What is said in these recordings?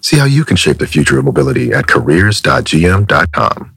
See how you can shape the future of mobility at careers.gm.com.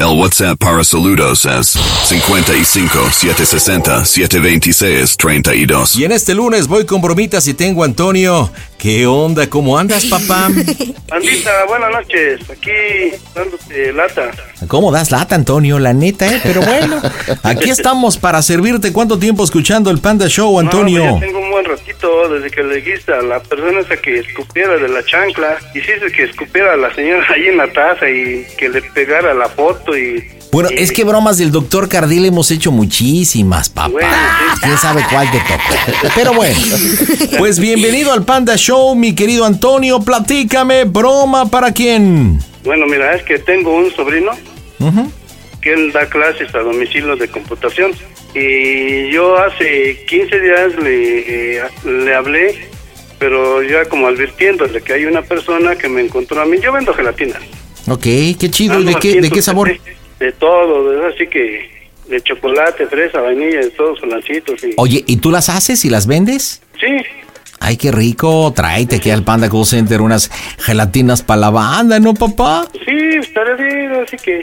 El WhatsApp para saludos es 55 760 726 32. Y en este lunes voy con bromitas y tengo Antonio. ¿Qué onda? ¿Cómo andas, papá? Andita, buenas noches. Aquí dándote lata. ¿Cómo das lata, Antonio? La neta, ¿eh? Pero bueno, aquí estamos para servirte. ¿Cuánto tiempo escuchando el Panda Show, Antonio? No, ya tengo un buen ratito desde que le dijiste a la persona esa que escupiera de la chancla. Hiciste que escupiera a la señora ahí en la taza y que le pegara la foto y Bueno, es que bromas del doctor Cardil hemos hecho muchísimas, papá. Bueno. ¿Quién sabe cuál te toca? Pero bueno, pues bienvenido al Panda Show, mi querido Antonio. Platícame, broma para quién. Bueno, mira, es que tengo un sobrino que él da clases a domicilio de computación. Y yo hace 15 días le, eh, le hablé, pero ya como advirtiéndole que hay una persona que me encontró a mí. Yo vendo gelatina. Ok, qué chido. ¿De qué, de qué sabor? De todo, de- así que de chocolate, fresa, vainilla, de todos solancitos. Y... Oye, ¿y tú las haces y las vendes? Sí, Ay, qué rico. Tráete aquí al Panda Call Center unas gelatinas para la banda, ¿no, papá? sí, estaré bien, así que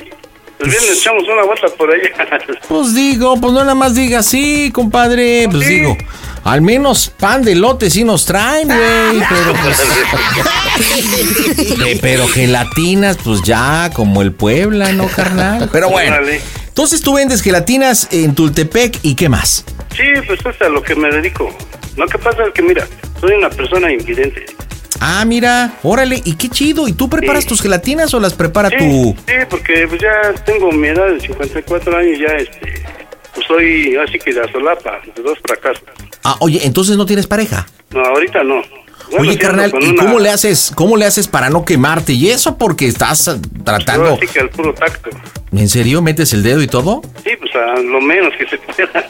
el viernes echamos una vuelta por allá. Pues digo, pues no nada más diga sí, compadre. Pues Sí. digo, al menos pan de lote sí nos traen, güey. Pero pues. Eh, pero gelatinas, pues ya, como el Puebla, ¿no, carnal? Pero bueno. Entonces tú vendes gelatinas en Tultepec y qué más. Sí, pues es a lo que me dedico. Lo que pasa es que, mira, soy una persona invidente. Ah, mira, órale, y qué chido. ¿Y tú preparas Sí. tus gelatinas o las prepara Sí, tu.? sí, porque pues ya tengo mi edad de 54 años, ya este, pues soy así que de solapa, de dos fracasos. Ah, oye, entonces no tienes pareja. No, ahorita no. Bueno, Oye, sí, carnal, ¿y una- cómo le haces, cómo le haces para no quemarte? Y eso porque estás eh, yo tratando. así que al puro tacto. ¿En serio metes el dedo y todo? Sí, pues a lo menos que se pueda.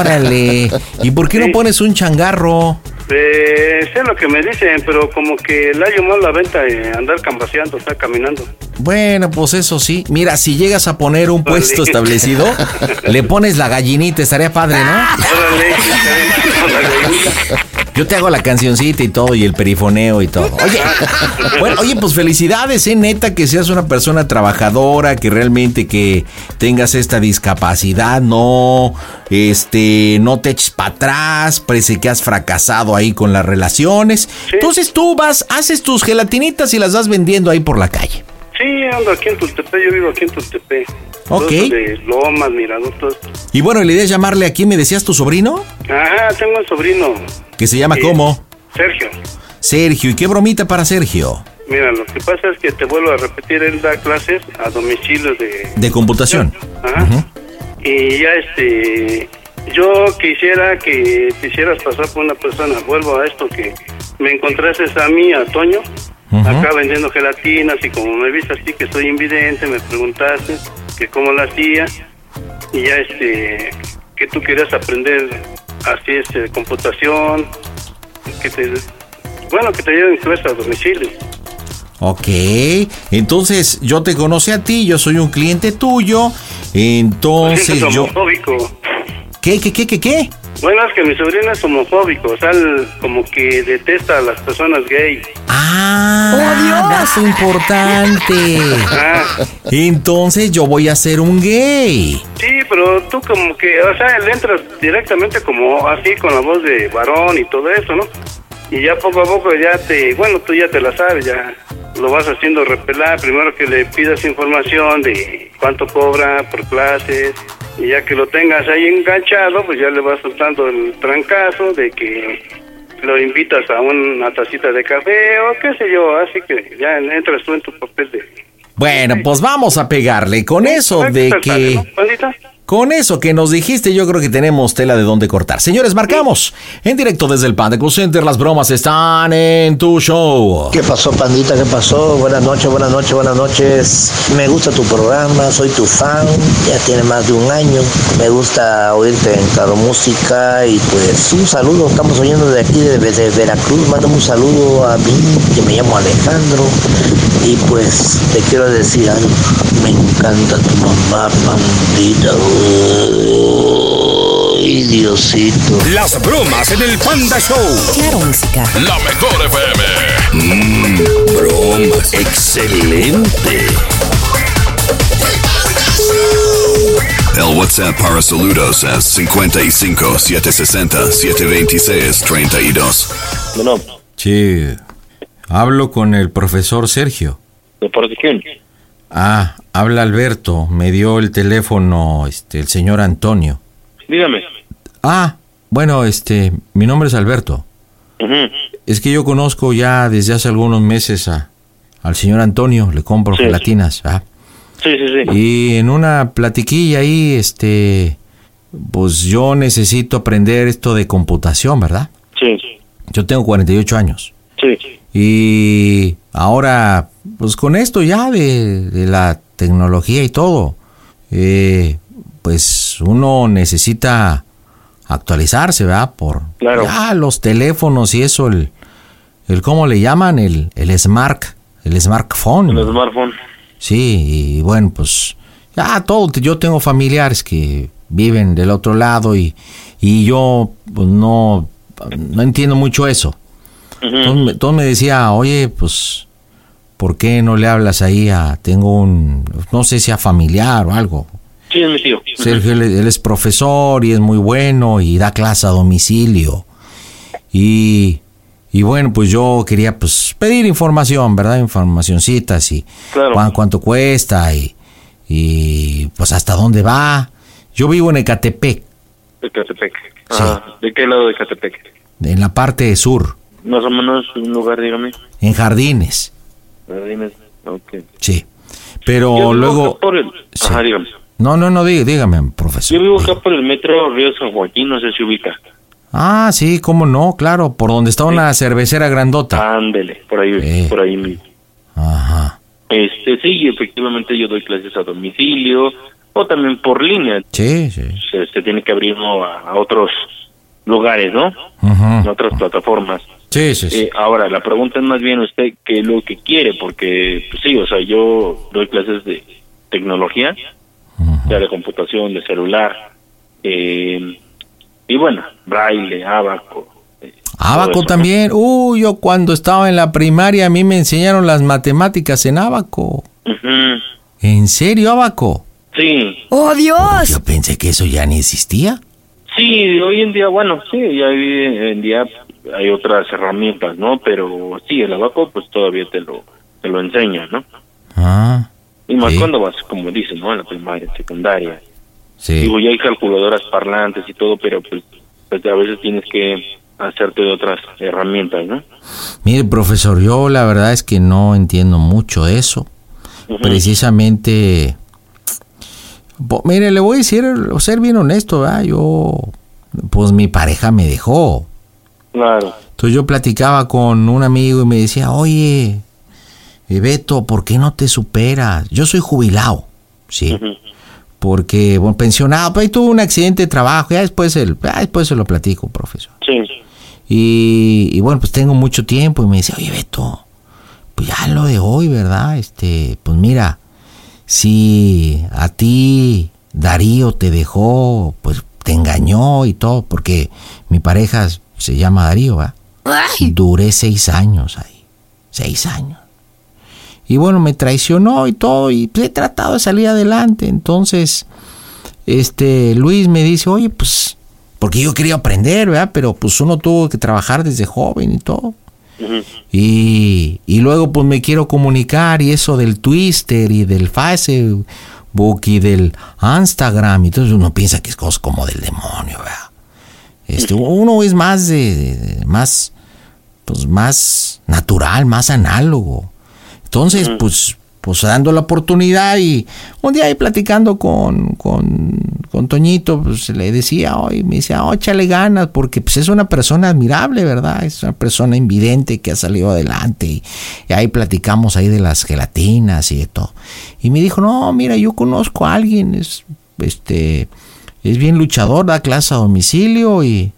Órale. ¿Y por qué no Sí. pones un changarro? Eh, sé lo que me dicen, pero como que le ha llamado la venta eh, andar cambaseando, está caminando. Bueno, pues eso sí. Mira, si llegas a poner un Órale. puesto establecido, le pones la gallinita, estaría padre, ¿no? Órale. Yo te hago la cancioncita y todo, y el perifoneo y todo. Oye, bueno, oye, pues felicidades, eh, neta, que seas una persona trabajadora, que realmente que tengas esta discapacidad, no, este, no te eches para atrás, parece que has fracasado ahí con las relaciones. Entonces tú vas, haces tus gelatinitas y las vas vendiendo ahí por la calle. Sí, ando aquí en Tultepec, yo vivo aquí en Tultepec. Ok. De Lomas, Mirador, todo esto. Y bueno, la idea es llamarle a quién me decías tu sobrino, Ajá, tengo un sobrino, que se llama cómo? Sergio. Sergio, ¿y qué bromita para Sergio? Mira, lo que pasa es que te vuelvo a repetir, él da clases a domicilio de... De computación. Ajá. Y ya este... Yo quisiera que te hicieras pasar por una persona, vuelvo a esto, que me encontrases a mí, a Toño, acá vendiendo gelatinas y como me viste así que soy invidente, me preguntaste que cómo la hacía y ya este que tú querías aprender así este computación, que te bueno que te lleven clases a domicilio. Ok, entonces yo te conocí a ti, yo soy un cliente tuyo, entonces Siento yo... ¿Qué, qué, qué, qué, qué? Bueno, es que mi sobrina es homofóbico, o sea, él como que detesta a las personas gay. Ah, dato importante. Ah, Entonces yo voy a ser un gay. sí, pero tú como que, o sea, le entras directamente como así con la voz de varón y todo eso, ¿no? Y ya poco a poco ya te, bueno, tú ya te la sabes, ya lo vas haciendo repelar. Primero que le pidas información de cuánto cobra por clases y ya que lo tengas ahí enganchado, pues ya le vas soltando el trancazo de que lo invitas a una tacita de café o qué sé yo, así que ya entras tú en tu papel de... Bueno, pues vamos a pegarle. Con eso de que... Con eso que nos dijiste, yo creo que tenemos tela de dónde cortar. Señores, marcamos. En directo desde el Panda Center, las bromas están en tu show. ¿Qué pasó, pandita? ¿Qué pasó? Buenas noches, buenas noches, buenas noches. Me gusta tu programa, soy tu fan, ya tiene más de un año. Me gusta oírte en Música y pues un saludo, estamos oyendo de aquí, de, de Veracruz. Mándame un saludo a mí, que me llamo Alejandro. Y pues te quiero decir algo, me encanta tu mamá, pandita. Uy, Diosito. Las bromas en el Panda Show. Claro Música. La mejor FM. Mmm, bromas. Excelente. El WhatsApp para saludos es 55 760 726 32. Bueno, Sí. Hablo con el profesor Sergio. ¿de de quién? Ah, habla Alberto. Me dio el teléfono este, el señor Antonio. Dígame. Ah, bueno, este, mi nombre es Alberto. Es que yo conozco ya desde hace algunos meses a, al señor Antonio, le compro Sí. gelatinas. ¿ah? Sí, sí, sí. Y en una platiquilla ahí, este, pues yo necesito aprender esto de computación, ¿verdad? Sí, Yo tengo 48 años. sí. Y ahora, pues con esto ya de, de la tecnología y todo, eh, pues uno necesita actualizarse, ¿verdad? Por Claro. ya los teléfonos y eso, el, el ¿cómo le llaman? El, el smart, el smartphone. El smartphone. Sí, y bueno, pues ya todo, yo tengo familiares que viven del otro lado y, y yo pues no, no entiendo mucho eso. Entonces, me- entonces me decía, oye, pues, ¿por qué no le hablas ahí a, tengo un, no sé si a familiar o algo? Sí, es mi tío. Sergio, él, él es profesor y es muy bueno y da clase a domicilio. Y, y bueno, pues yo quería pues pedir información, ¿verdad? Informacioncitas y Claro. cuánto cuesta y, y pues hasta dónde va. Yo vivo en Ecatepec, De Catepec. Ah, ¿De qué lado de Catepec? en la parte sur, Más o menos un lugar, dígame. en Jardines, Sí. Pero luego... acá por el... Sí. Ajá, dígame. No, no, no, dí- dígame, profesor. Yo vivo acá por el metro Río San Joaquín, no sé si ubica. Ah, sí, cómo no, claro, por donde está una cervecera grandota. Ándele, por ahí, Sí. por ahí mismo. Ajá. Este, sí, efectivamente yo doy clases a domicilio o también por línea. Sí, sí. Se, se tiene que abrir a, a otros lugares, ¿no? Ujú. En otras plataformas. Sí, sí, sí. Eh, ahora, la pregunta es más bien usted qué es lo que quiere, porque pues, sí, o sea, yo doy clases de tecnología, ya de computación, de celular, eh, y bueno, braille, abaco. eh, Abaco también. Uy, yo cuando estaba en la primaria a mí me enseñaron las matemáticas en Abaco. ¿no? Ujú. ¿En serio, Abaco? Sí, ¡Oh, Dios! Yo pensé que eso ya ni existía. sí, hoy en día, bueno, sí, ya hoy en día hay otras herramientas, ¿no? Pero sí, el abaco pues todavía te lo, te lo enseña, ¿no? Ah, Y más Sí. cuando vas, como dices, ¿no? En la primaria, secundaria. sí. Digo, ya hay calculadoras parlantes y todo, pero pues, pues a veces tienes que hacerte de otras herramientas, ¿no? Mire, profesor, yo la verdad es que no entiendo mucho eso. Precisamente, mire, le voy a decir, ser bien honesto, ¿verdad? Yo, pues mi pareja me dejó. Claro. Entonces yo platicaba con un amigo y me decía, oye, eh, Beto, ¿por qué no te superas? Yo soy jubilado, ¿sí? Porque, bueno, pensionado, pero ahí tuve un accidente de trabajo, ya después, el, ya después se lo platico, profesor. Sí. Y, y bueno, pues tengo mucho tiempo y me decía, oye Beto, pues ya lo de hoy, ¿verdad? Este, pues mira, si a ti Darío te dejó, pues te engañó y todo, porque mi pareja se llama Darío, ¿verdad? Duré seis años ahí, seis años. Y bueno, me traicionó y todo, y pues, he tratado de salir adelante. Entonces, este, Luis me dice, oye, pues, porque yo quería aprender, ¿verdad? Pero pues uno tuvo que trabajar desde joven y todo. Y, y luego pues me quiero comunicar y eso del Twister y del Facebook y del Instagram y entonces uno piensa que es cosa como del demonio, ¿verdad? Este, uno es más de, más pues más natural, más análogo. Entonces, pues, pues dando la oportunidad y un día ahí platicando con, con, con Toñito, pues le decía, hoy me decía, oh, échale ganas, porque pues es una persona admirable, ¿verdad? Es una persona invidente que ha salido adelante y, y ahí platicamos ahí de las gelatinas y de todo. Y me dijo, no, mira, yo conozco a alguien, es, este, es bien luchador, da clase a domicilio y,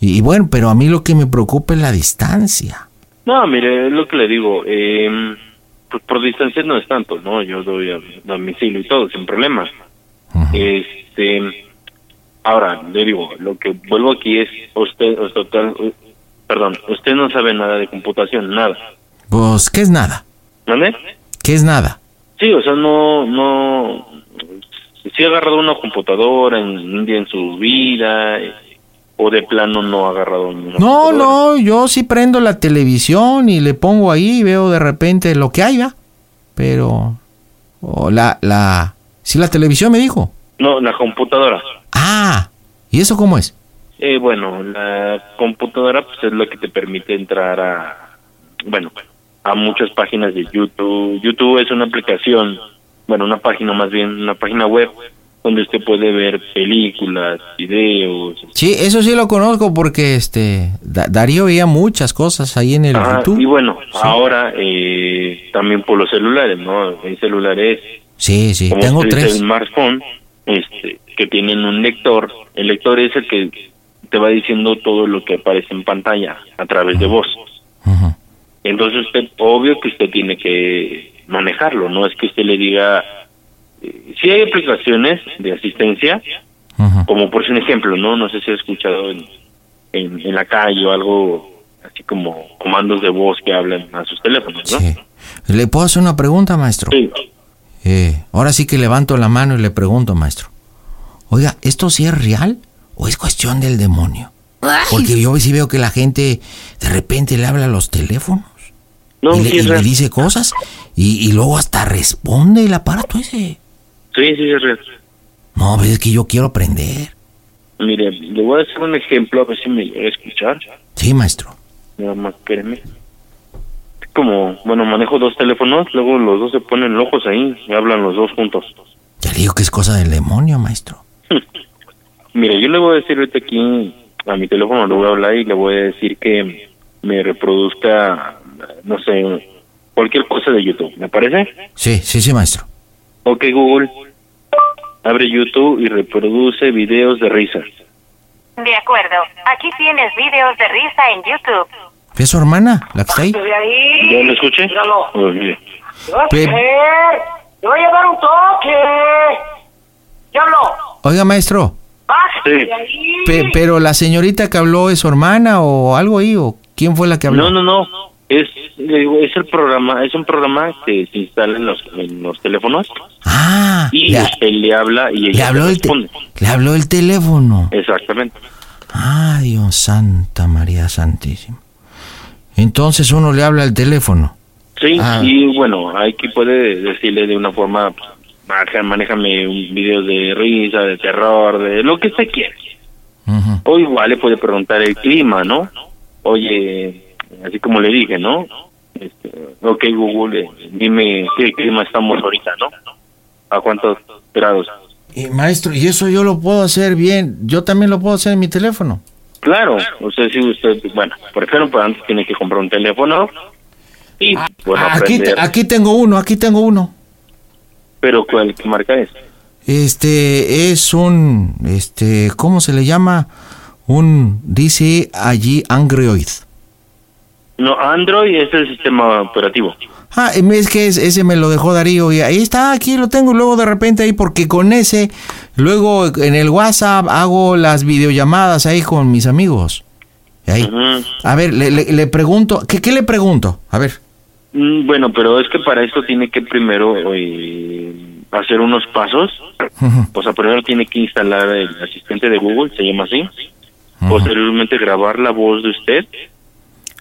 y, y bueno, pero a mí lo que me preocupa es la distancia. No, mire, es lo que le digo. Eh, pues por distancia no es tanto, ¿no? Yo doy a domicilio y todo, sin problemas. Este. Ahora, le digo, lo que vuelvo aquí es, usted, o total, u- perdón, usted no sabe nada de computación, nada. Pues, ¿qué es nada? ¿Vale? ¿Qué es nada? Sí, o sea, no, no, sí ha agarrado una computadora en un día en su vida, eh, o de plano no ha agarrado ninguna No, no, yo sí prendo la televisión y le pongo ahí y veo de repente lo que hay, ¿va? Pero, o la, la, sí, la televisión me dijo. No, la computadora. Ah, ¿y eso cómo es? Eh, bueno, la computadora pues es lo que te permite entrar a, bueno, a muchas páginas de YouTube. YouTube es una aplicación, bueno, una página más bien, una página web donde usted puede ver películas, videos. Sí, eso sí lo conozco porque este Da- Darío veía muchas cosas ahí en el Ajá, YouTube. y bueno, ahora eh, también por los celulares, ¿no? Hay celulares, Sí, sí, como tengo tres. smartphone, este, que tienen un lector. El lector es el que te va diciendo todo lo que aparece en pantalla a través de voz. Entonces usted, obvio que usted tiene que manejarlo, no es que usted le diga, eh, si hay aplicaciones de asistencia, como por un ejemplo, ¿no? No sé si ha escuchado en, en, en la calle o algo así como comandos de voz que hablan a sus teléfonos, ¿no? Sí. ¿Le puedo hacer una pregunta, maestro? Sí. Eh, ahora sí que levanto la mano y le pregunto, maestro. Oiga, ¿esto sí es real o es cuestión del demonio? Porque yo sí veo que la gente de repente le habla a los teléfonos No, y, le, sí y le dice cosas y, y luego hasta responde el aparato ese. Sí, sí es real. No, pero es que yo quiero aprender. Mire, le voy a hacer un ejemplo a ver si me llega a escuchar. Sí, maestro. Nada más, espéreme. Como, bueno, manejo dos teléfonos, luego los dos se ponen locos ahí y hablan los dos juntos. Ya le digo que es cosa del demonio, maestro. Mire, yo le voy a decir ahorita aquí a mi teléfono, le voy a hablar y le voy a decir que me reproduzca, no sé, cualquier cosa de YouTube. ¿Me parece? Sí, sí, sí, maestro. Ok, Google. Abre YouTube y reproduce videos de risa. De acuerdo. Aquí tienes videos de risa en YouTube. ¿Es su hermana la que está ahí? ¿Ya lo escuché? Oh, mire. Pe- ¡Te voy a dar un toque! ¡Diablo! Oiga, maestro, ¡Bájate Sí. pe- pero la señorita que habló es su hermana o algo ahí, o quién fue la que habló? No, no, no. Es, le digo, es el programa, es un programa que se instala en los, en los teléfonos Ah, y le, usted le habla y le habló el responde. le habló el teléfono. Exactamente. Ah, Dios Santa María Santísima. Entonces uno le habla al teléfono. Sí, Ah. y bueno, aquí puede decirle de una forma, manéjame un video de risa, de terror, de lo que usted quiera. O igual le puede preguntar el clima, ¿no? Oye, así como le dije, ¿no? Este, ok, Google, eh, dime qué clima estamos ahorita, ¿no? ¿A cuántos grados? Y maestro, y eso yo lo puedo hacer bien. Yo también lo puedo hacer en mi teléfono. Claro, usted sí, usted, bueno, por ejemplo, antes tiene que comprar un teléfono y, bueno, Aquí, te- aprender. aquí tengo uno, aquí tengo uno. Pero, ¿cuál qué marca es? Este es un, este, ¿cómo se le llama? Un, dice allí Android. No, Android es el sistema operativo. Ah, es que es- ese me lo dejó Darío y ahí está, aquí lo tengo luego de repente ahí porque con ese, luego en el WhatsApp hago las videollamadas ahí con mis amigos. Y ahí. A ver, le, le- le pregunto, ¿qué, ¿qué le pregunto? A ver. Mm, Bueno, pero es que para esto tiene que primero eh, hacer unos pasos. O sea, primero tiene que instalar el asistente de Google, se llama así. Posteriormente grabar la voz de usted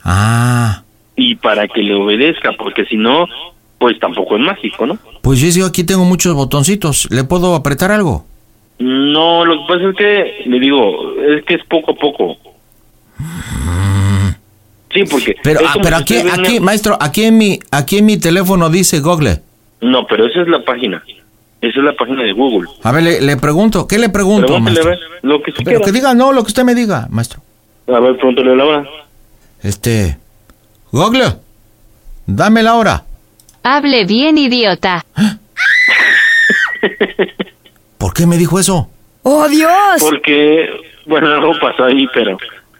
Ah, y para que le obedezca, porque si no, pues tampoco es mágico, ¿no? pues yo digo, aquí tengo muchos botoncitos, ¿le puedo apretar algo? No, lo que pasa es que, le digo, es que es poco a poco. Sí, porque... Pero, ah, pero aquí, una- maestro, aquí en mi, aquí en mi teléfono dice Google. No, pero esa es la página. Esa es la página de Google. A ver, le, le pregunto, ¿qué le pregunto, maestro? lo que Pero diga, no, lo que usted me diga, maestro. A ver, pregúntale la hora. Este, Google, dame la hora. Hable bien, idiota. ¿Por qué me dijo eso? ¡Oh, Dios! Porque, bueno, algo pasó ahí, pero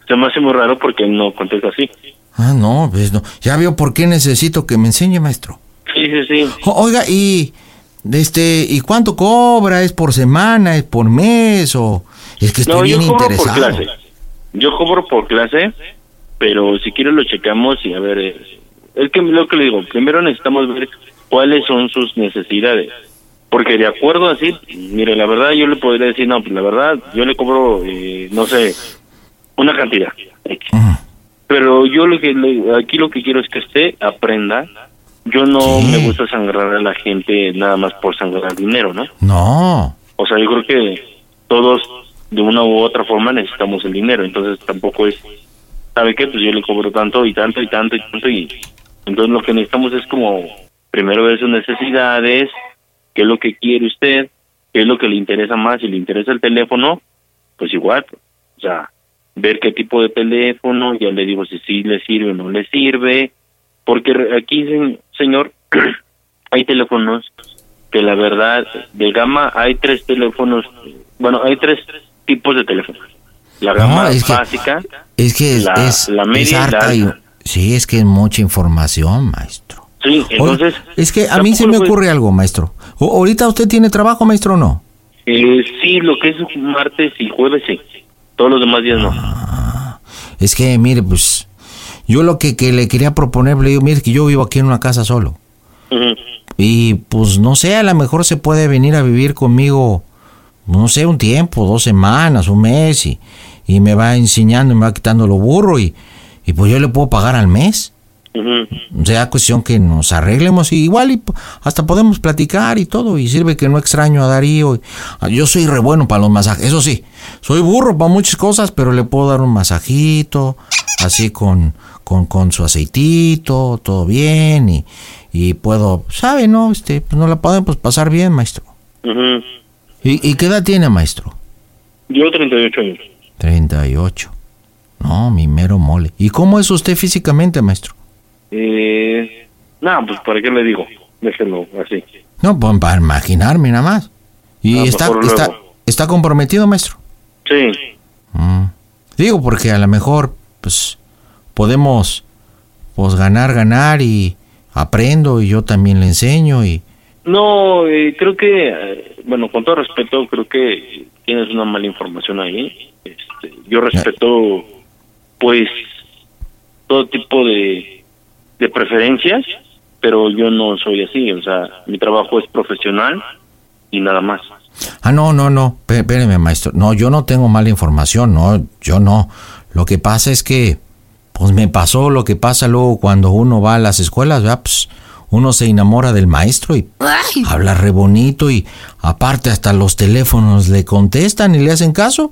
se me hace muy raro porque él no contesta así. Ah, no, pues no. Ya veo por qué necesito que me enseñe, maestro. Sí, sí, sí. O- oiga, y este, ¿y cuánto cobra? ¿Es por semana? ¿Es por mes? O es que estoy No, yo bien cobro por interesado. clase. Yo cobro por clase, pero si quiere lo checamos y a ver, eh, es que lo que le digo, primero necesitamos ver cuáles son sus necesidades. Porque de acuerdo así, mire, la verdad yo le podría decir, no, pues la verdad yo le cobro, eh, no sé, una cantidad. Pero yo lo que le- aquí lo que quiero es que usted aprenda. Yo no me gusta sangrar a la gente nada más por sangrar dinero, ¿no? No. O sea, yo creo que todos de una u otra forma necesitamos el dinero, entonces tampoco es, ¿sabe qué? Pues yo le cobro tanto y tanto y tanto y tanto y entonces lo que necesitamos es como primero ver sus necesidades, qué es lo que quiere usted, qué es lo que le interesa más, si le interesa el teléfono, pues igual, o sea, ver qué tipo de teléfono, ya le digo si sí le sirve o no le sirve, porque aquí, se- señor, hay teléfonos que la verdad, de gama hay tres teléfonos, bueno, hay tres tipos de teléfonos. La gama No, es que- básica, Es que es, La- es, la media es y la harta y- sí, es que es mucha información, maestro. sí, entonces... Es que a mí se me ocurre algo, maestro. O- ¿Ahorita usted tiene trabajo, maestro, o no? Eh, sí, lo que es martes y jueves sí, todos los demás días no. Ah. Es que, mire, pues, yo lo que, que le quería proponer, le digo, mire, que yo vivo aquí en una casa solo. Y pues no sé, a lo mejor se puede venir a vivir conmigo, no sé, un tiempo, dos semanas, un mes, y, y me va enseñando y me va quitando lo burro, y, y pues yo le puedo pagar al mes. Ujú. O sea, cuestión que nos arreglemos, y igual y hasta podemos platicar y todo, y sirve que no extraño a Darío. Ah, Yo soy re bueno para los masajes, eso sí, soy burro para muchas cosas, pero le puedo dar un masajito, así con, con, con su aceitito, todo bien, y, y puedo, ¿sabe, no? Este, pues nos la podemos pasar bien, maestro. ¿Y, y qué edad tiene, maestro? Yo 38 años. 38. No, mi mero mole. ¿Y cómo es usted físicamente, maestro? Eh, no, pues ¿para qué le digo? Déjelo así. No, pues para imaginarme nada más. ¿Y Ah, está, mejor está, luego. está comprometido, maestro? Sí, Mm. Digo, porque a lo mejor, pues, podemos, pues, ganar, ganar y aprendo y yo también le enseño y... No, eh, creo que, eh, bueno, con todo respeto, creo que tienes una mala información ahí. Este, yo respeto, pues, todo tipo de, de preferencias, pero yo no soy así. O sea, mi trabajo es profesional y nada más. Ah, no, no, no, Espé- espéreme, maestro. No, yo no tengo mala información, no, yo no. Lo que pasa es que, pues, me pasó lo que pasa luego cuando uno va a las escuelas, ¿verdad? Pues, uno se enamora del maestro y habla re bonito y aparte hasta los teléfonos le contestan y le hacen caso.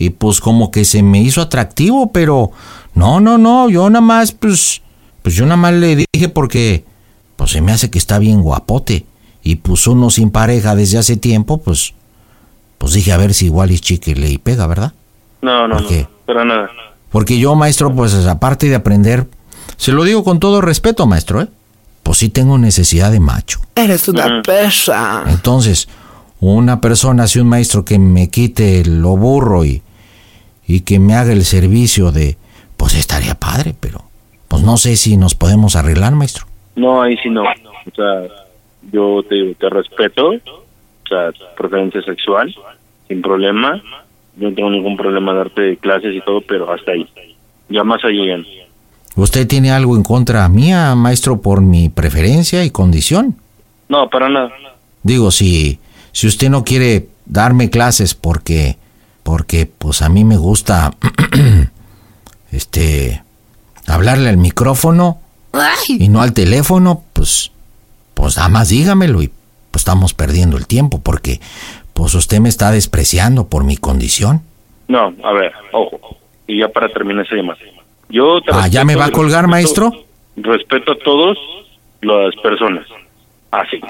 Y pues como que se me hizo atractivo, pero no, no, no, yo nada más, pues, pues yo nada más le dije porque, pues se me hace que está bien guapote. Y pues uno sin pareja desde hace tiempo, pues, pues dije a ver si igual es chique le pega, ¿verdad? No, no, ¿Por no, qué? para nada. Porque yo, maestro, pues aparte de aprender, se lo digo con todo respeto, maestro, ¿eh? Pues sí tengo necesidad de macho. Eres una pesa. Entonces, una persona, si un maestro que me quite lo burro y, y que me haga el servicio de, pues estaría padre, pero pues no sé si nos podemos arreglar, maestro. No, ahí sí no. O sea, yo te digo, te respeto, o sea, preferencia sexual, sin problema. Yo no tengo ningún problema darte clases y todo, pero hasta ahí. Ya más allá. ¿Usted tiene algo en contra mía, maestro, por mi preferencia y condición? No, para nada. Digo, si, si usted no quiere darme clases porque, porque pues a mí me gusta, este, hablarle al micrófono y no al teléfono, pues, pues nada más dígamelo y pues estamos perdiendo el tiempo porque, pues usted me está despreciando por mi condición. No, a ver, ojo. Y ya para terminar esa llamada. Yo te Ah, ¿ya respeto me va a colgar, respeto- maestro? Respeto a todos las personas. Así.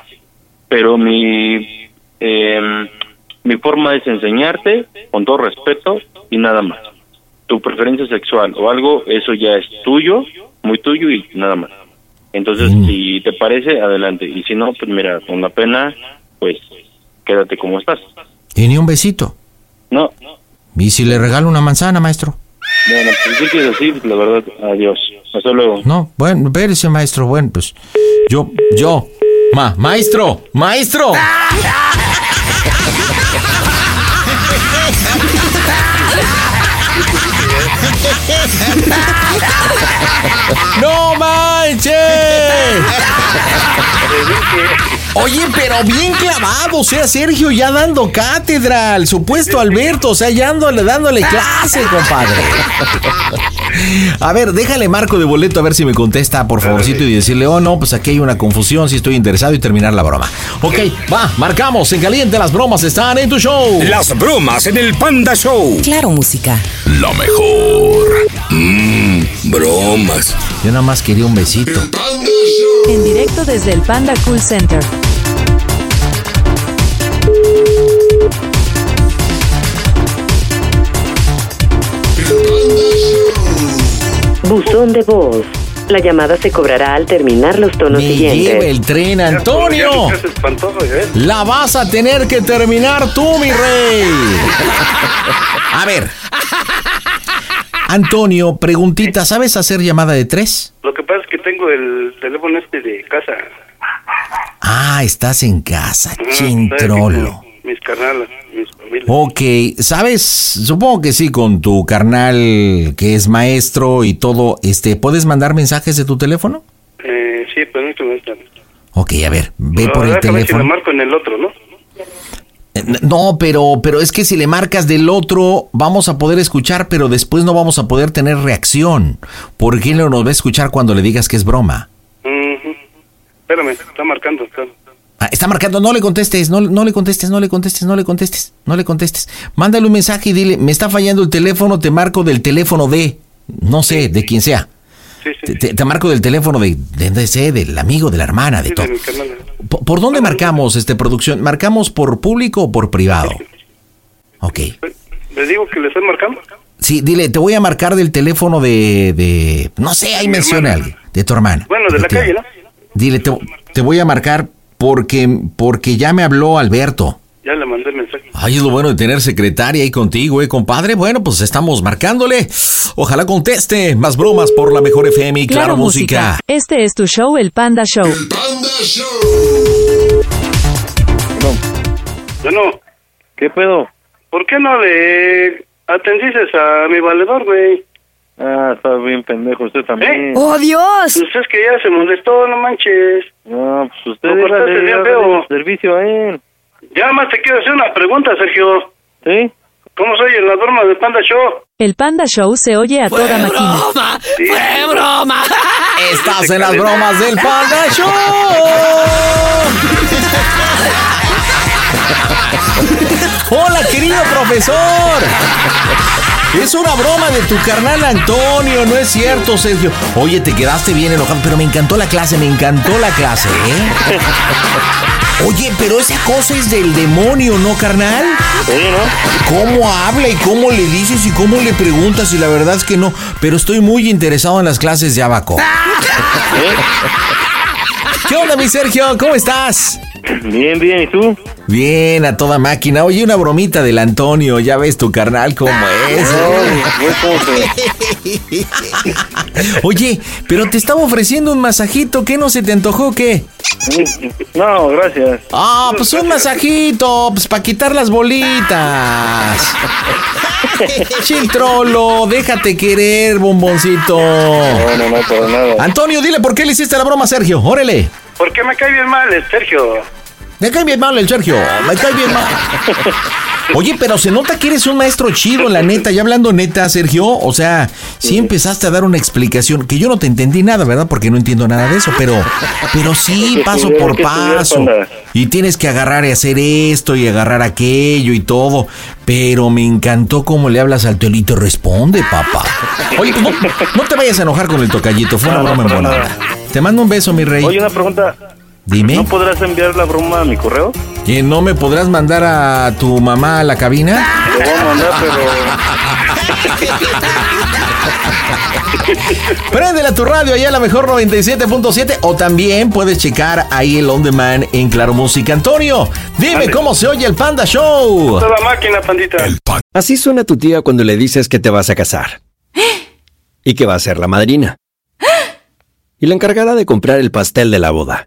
Pero mi eh, mi forma es enseñarte con todo respeto y nada más. Tu preferencia sexual o algo, eso ya es tuyo, muy tuyo y nada más. Entonces, Mm. si te parece, adelante. Y si no, pues mira, con la pena, pues quédate como estás. Y ni un besito. No, ¿Y si le regalo una manzana, maestro? bueno, pues si quieres así, pues, la verdad, adiós. Hasta luego. No, bueno, espérese, maestro. Bueno, pues yo, yo, ma, maestro, maestro. ¡No manches! Oye, pero bien clavado, o sea, Sergio ya dando cátedra al supuesto Alberto, o sea, ya dándole, dándole clase, compadre. A ver, déjale marco de boleto a ver si me contesta, por favorcito, y decirle, oh no, pues aquí hay una confusión, si estoy interesado y terminar la broma. Ok, va, marcamos, en caliente las bromas están en tu show. Las bromas en el Panda Show. Claro, música. Lo mejor. Mmm, bromas. Yo nada más quería un besito. En directo desde el Panda Cool Center. Buzón de voz. La llamada se cobrará al terminar los tonos Me siguientes. lleva el tren, Antonio. Es espantoso, ¿eh? La vas a tener que terminar tú, mi rey. A ver. Antonio, preguntita, ¿sabes hacer llamada de tres? Lo que pasa es que tengo el teléfono este de casa. Ah, estás en casa, Ajá, chintrolo. Mis carnalas, mis familias. Ok, ¿sabes? Supongo que sí, con tu carnal que es maestro y todo, este, ¿puedes mandar mensajes de tu teléfono? Eh, sí, permíteme. ahorita. Ok, a ver, ve No, por el ver si teléfono. marco en el otro, ¿no? No, pero, pero es que si le marcas del otro, vamos a poder escuchar, pero después no vamos a poder tener reacción. Porque él no nos va a escuchar cuando le digas que es broma. Espérame, está marcando. está- Ah, está marcando, no le contestes, no, no le contestes, no le contestes, no le contestes, no le contestes. Mándale un mensaje y dile, me está fallando el teléfono, te marco del teléfono de, no sé, de quien sea. Te, te- te marco del teléfono de, de, de del amigo, de la hermana, de Sí, todo. de. ¿Por, por dónde marcamos este producción? ¿Marcamos por público o por privado? Ok. ¿Le digo que le estoy marcando? Sí, dile, te voy a marcar del teléfono de, de no sé, ahí menciona alguien, de tu hermana. Bueno, de la calle, ¿no? Dile, te, te voy a marcar porque, porque ya me habló Alberto. Ya le mandé el mensaje. Ay, es lo bueno de tener secretaria ahí contigo, eh, compadre. Bueno, pues estamos marcándole. Ojalá conteste. Más bromas por la mejor FM y claro, música. Este es tu show, el Panda Show. Yo no. ¿Qué pedo? ¿Por qué no le atendiste a mi valedor, güey? Ah, está bien pendejo usted también. ¡Oh, Dios! Pues es que ya se molestó, no manches. No, pues usted dígale, el servicio a él. Ya más te quiero hacer una pregunta, Sergio. ¿Sí? ¿Cómo soy en la broma de Panda Show? El Panda Show se oye a toda máquina. ¡Fue broma! Estás en las bromas del Panda Show. Hola, querido profesor. Es una broma de tu carnal Antonio, no es cierto, Sergio. Oye, te quedaste bien enojado, pero me encantó la clase, me encantó la clase, ¿eh? Oye, pero esa cosa es del demonio, ¿no, carnal? Sí, ¿no? ¿Cómo habla y cómo le dices y cómo le preguntas? Y la verdad es que no. Pero estoy muy interesado en las clases de abaco. ¿Qué onda, mi Sergio? ¿Cómo estás? Bien, bien, ¿y tú? Bien, a toda máquina. Oye, una bromita del Antonio. Ya ves tu carnal cómo es. Oye, pero te estaba ofreciendo un masajito. ¿Qué no se te antojó qué? No, gracias. Ah, pues un masajito, pues para quitar las bolitas. Chiltrolo, déjate querer, bomboncito. No, no, no, para nada. Antonio, dile por qué le hiciste la broma a Sergio. Órale. ¿Por qué me cae bien mal Sergio? Me cae bien mal el Sergio, me cae bien mal. Oye, pero se nota que eres un maestro chido, la neta. Ya hablando neta, Sergio, o sea, sí empezaste a dar una explicación que yo no te entendí nada, ¿verdad? Porque no entiendo nada de eso, pero, pero sí, paso por paso. Y tienes que agarrar y hacer esto y agarrar aquello y todo. Pero me encantó cómo le hablas al teolito. Responde, papá. Oye, pues no, no te vayas a enojar con el tocallito. Fue una broma en. Te mando un beso, mi rey. Oye, una pregunta. Dime. ¿No podrás enviar la broma a mi correo? ¿Que no me podrás mandar a tu mamá a la cabina? Te voy a mandar, pero... Préndele a tu radio allá a la mejor 97.7 o también puedes checar ahí el on demand en Claro Música. Antonio, dime cómo se oye el Panda Show. Toda máquina, pandita. Así suena tu tía cuando le dices que te vas a casar. Y que va a ser la madrina. Y la encargada de comprar el pastel de la boda.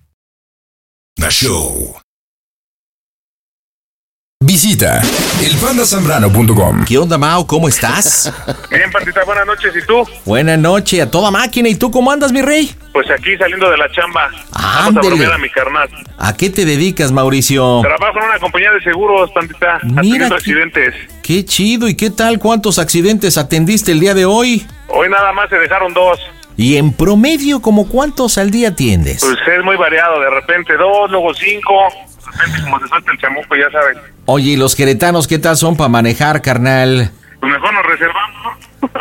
The Show. Visita elpandasambrano.com. ¿Qué onda, Mao? ¿Cómo estás? Bien, Pandita, buenas noches. ¿Y tú? Buenas noches, a toda máquina. ¿Y tú cómo andas, mi rey? Pues aquí saliendo de la chamba. Vamos a bromear a mi carnal. ¿A qué te dedicas, Mauricio? Trabajo en una compañía de seguros, Pandita, Mira accidentes. Qué chido. ¿Y qué tal? ¿Cuántos accidentes atendiste el día de hoy? Hoy nada más se dejaron dos. Y en promedio, ¿como cuántos al día atiendes? Pues es muy variado. De repente dos, luego cinco. De repente como se suelta el chamuco, ya sabes. Oye, ¿y los queretanos qué tal son para manejar, carnal? Pues mejor nos reservamos, ¿no?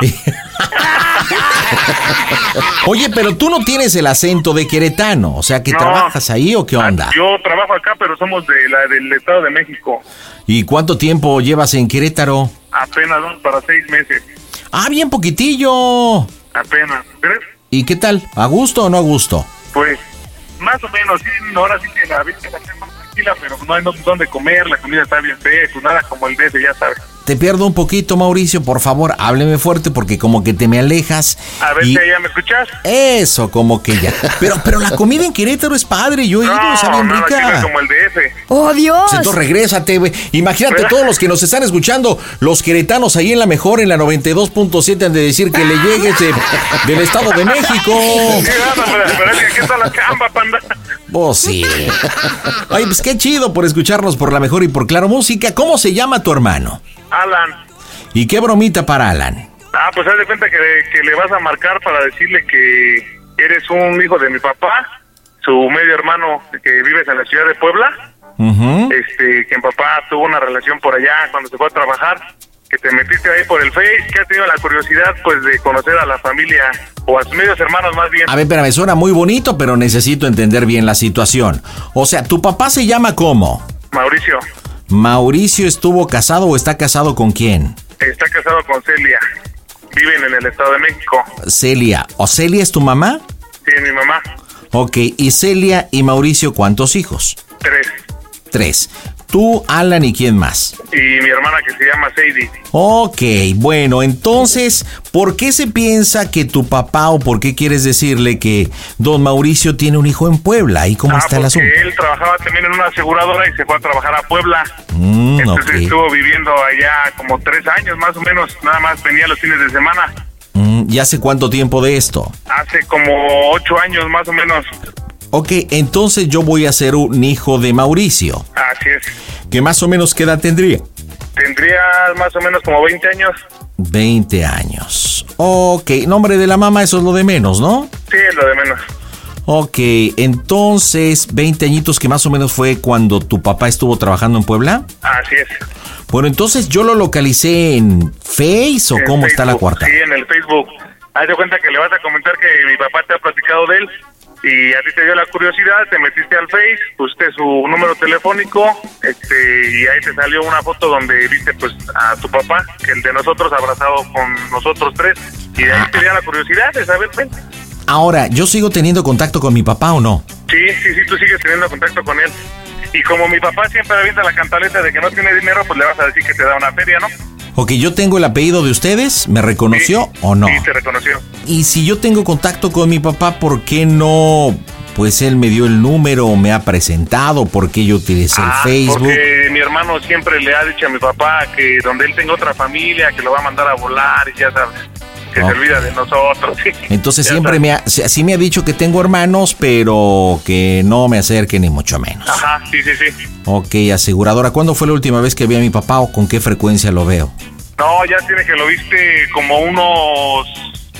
Oye, pero tú no tienes el acento de queretano, o sea, que No. trabajas ahí o qué onda? Yo trabajo acá, pero somos de la del Estado de México. ¿Y cuánto tiempo llevas en Querétaro? Apenas vamos para seis meses. Ah, bien poquitillo. Apenas. ¿Crees? ¿Y qué tal? ¿A gusto o no a gusto? Pues, más o menos, sí, ahora sí que la vida más tranquila, pero no hay dónde comer, la comida está bien fea, pues nada como el DF, ya sabes. Te pierdo un poquito, Mauricio, por favor, hábleme fuerte porque como que te me alejas. A ver y- si ya me escuchas. Eso, como que ya. Pero, pero la comida en Querétaro es padre, yo he ido, No, nada que rica. como el DF. ¡Oh, Dios! Pues entonces regrésate, güey. Imagínate todos los que nos están escuchando, los queretanos ahí en la mejor, en la 92.7, han de decir que le llegues de- del Estado de México. Sí, nada, pero, pero es que aquí está la chamba, panda. Pues sí. Ay, pues qué chido por escucharnos por la mejor y por Claro Música. ¿Cómo se llama tu hermano? Alan. ¿Y qué bromita para Alan? Ah, pues haz de cuenta que, que le vas a marcar para decirle que eres un hijo de mi papá, su medio hermano que vives en la ciudad de Puebla, este, que mi papá tuvo una relación por allá cuando se fue a trabajar, que te metiste ahí por el Face, que has tenido la curiosidad pues de conocer a la familia o a sus medios hermanos más bien. A ver, espérame, suena muy bonito, pero necesito entender bien la situación. O sea, ¿tu papá se llama cómo? Mauricio, ¿Mauricio estuvo casado o está casado con quién? está casado con Celia, viven en el Estado de México. Celia. ¿O Celia es tu mamá? Sí, mi mamá, Ok, y Celia y Mauricio, ¿cuántos hijos? tres. Tres. Tú, Alan y quién más. Y mi hermana que se llama Sadie. Ok, bueno, entonces, ¿por qué se piensa que tu papá o por qué quieres decirle que don Mauricio tiene un hijo en Puebla? ¿Y cómo ah, está el asunto? él trabajaba también en una aseguradora y se fue a trabajar a Puebla. Mm, Entonces ok. estuvo viviendo allá como tres años más o menos, nada más venía los fines de semana. Mm, ¿Y hace cuánto tiempo de esto? Hace como ocho años más o menos. Ok, entonces yo voy a ser un hijo de Mauricio. Así es. ¿Qué más o menos qué edad tendría? Tendría más o menos como 20 años. 20 años. Ok, nombre de la mamá, eso es lo de menos, ¿no? Sí, es lo de menos. Ok, entonces, 20 añitos que más o menos fue cuando tu papá estuvo trabajando en Puebla. Así es. Bueno, entonces yo lo localicé en Face o En cómo está la cuarta. Sí, en el Facebook. Haz de cuenta que le vas a comentar que mi papá te ha platicado de él y a ti te dio la curiosidad, te metiste al Face, pusiste su número telefónico este y ahí te salió una foto donde viste pues a tu papá, que el de nosotros abrazado con nosotros tres y de ahí te dio la curiosidad de saber, ven. Ahora, ¿yo sigo teniendo contacto con mi papá o no? Sí, sí, sí, tú sigues teniendo contacto con él. Y como mi papá siempre avienta la cantaleta de que no tiene dinero, pues le vas a decir que te da una feria, ¿no? Ok, yo tengo el apellido de ustedes, ¿me reconoció o no? Sí, te reconoció. Y si yo tengo contacto con mi papá, ¿por qué no? Pues él me dio el número, me ha presentado, ¿por qué yo utilicé Ah, el Facebook? Porque mi hermano siempre le ha dicho a mi papá que donde él tenga otra familia, que lo va a mandar a volar y ya sabes, que se olvida de nosotros. Entonces siempre sabes. me ha, sí me ha dicho que tengo hermanos, pero que no me acerque ni mucho menos. Ajá, sí, sí, sí. Ok, aseguradora, ¿cuándo fue la última vez que vi a mi papá o con qué frecuencia lo veo? No, ya tiene que lo viste como unos,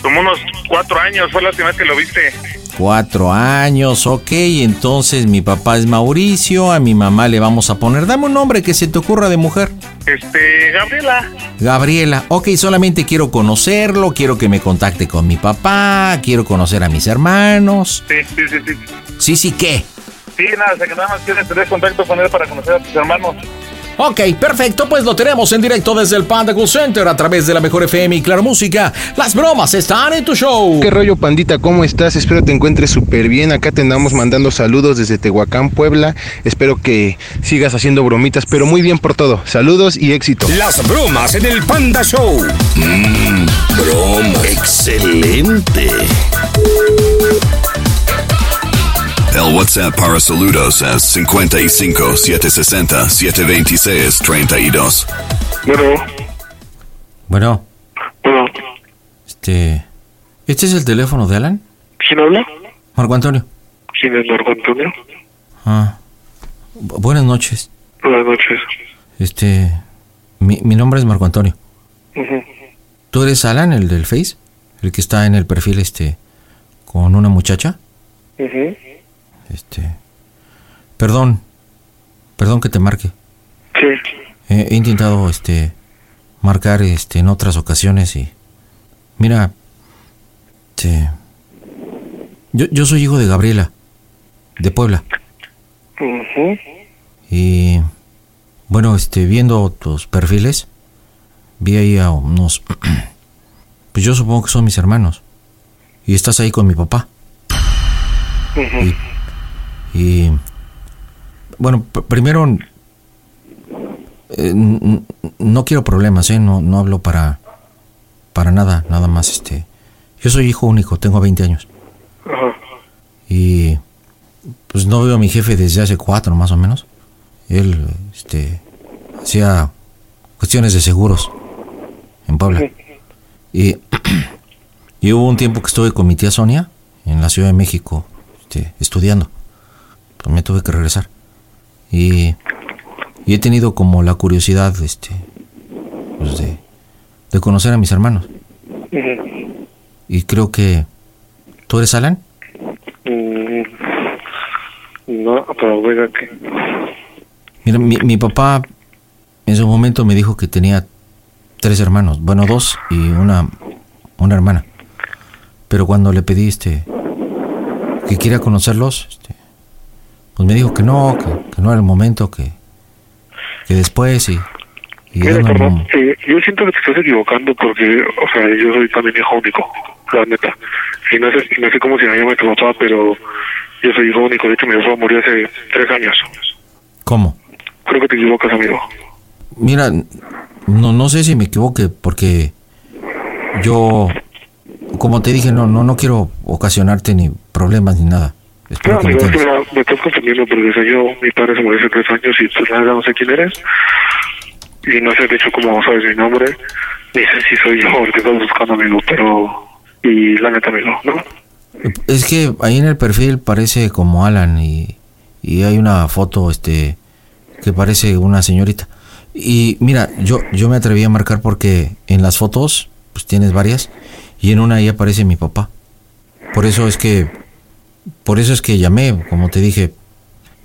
como unos cuatro años, fue la última vez que lo viste. Cuatro años, ok, entonces mi papá es Mauricio, a mi mamá le vamos a poner, dame un nombre que se te ocurra de mujer. Este, Gabriela. Gabriela, ok, solamente quiero conocerlo, quiero que me contacte con mi papá, quiero conocer a mis hermanos. Sí, sí, sí, sí. Sí, sí, ¿qué? Sí, nada, que nada más quieres tener contacto con él para conocer a tus hermanos. Ok, perfecto, pues lo tenemos en directo desde el Panda Cool Center a través de la Mejor FM y Claro Música. Las bromas están en tu show. ¿Qué rollo, pandita? ¿Cómo estás? Espero te encuentres súper bien. Acá te andamos mandando saludos desde Tehuacán, Puebla. Espero que sigas haciendo bromitas, pero muy bien por todo. Saludos y éxito. Las bromas en el Panda Show. Mmm, broma. Excelente. El WhatsApp para saludos es 55 760 726 32. Bueno, Bueno. Este. ¿Este es el teléfono de Alan? ¿quién habla? Marco Antonio. ¿Quién es Marco Antonio? Ah. Bu- buenas noches. Buenas noches. Este. Mi, mi nombre es Marco Antonio. Ujú. ¿Tú eres Alan, el del Face? El que está en el perfil este. con una muchacha? Ujú. Este. Perdón. Perdón que te marque. Sí. He, he intentado este. marcar este en otras ocasiones y. Mira. Este. Yo, yo soy hijo de Gabriela. De Puebla. Ujú. Y bueno, este, viendo tus perfiles, vi ahí a unos, pues yo supongo que son mis hermanos. Y estás ahí con mi papá. Ujú. Y bueno, pr- primero, eh, no quiero problemas, ¿eh? No, no hablo para, para nada, nada más, este. Yo soy hijo único, tengo 20 años. Ajá. Y pues no veo a mi jefe desde hace cuatro más o menos. Él, este, hacía cuestiones de seguros en Puebla. Y, y hubo un tiempo que estuve con mi tía Sonia en la Ciudad de México, este, estudiando. Pues me tuve que regresar. Y, y he tenido como la curiosidad, este, pues de, de conocer a mis hermanos. Y creo que... ¿Tú eres Alan? No, pero venga que... Mira, mi, mi papá en su momento me dijo que tenía tres hermanos, bueno, dos y una, una hermana. Pero cuando le pedí este, que quiera conocerlos, este, pues me dijo que no, que, que no era el momento, que, que después y... y Mira, perdón, eh, yo siento que te estás equivocando porque, o sea, yo soy también hijo único, la neta. Y no sé, no sé cómo se llama tu papá, pero yo soy hijo único. De hecho, mi papá murió hace tres años. ¿Cómo? Creo que te equivocas, amigo. Mira, no, no sé si me equivoque porque yo, como te dije, no, no, no quiero ocasionarte ni problemas ni nada. No, Espero que me amigo, me, me estás confundiendo porque soy yo, mi padre se murió hace tres años y pues nada, no sé quién eres. Y no sé, de hecho, cómo sabes mi nombre. Ni sé si soy yo el que estás buscando, amigo, pero... Y la neta, amigo, ¿no? Es que ahí en el perfil parece como Alan y, y hay una foto este que parece una señorita. Y mira, yo, yo me atreví a marcar porque en las fotos, pues tienes varias, y en una ahí aparece mi papá. Por eso es que, por eso es que llamé, como te dije,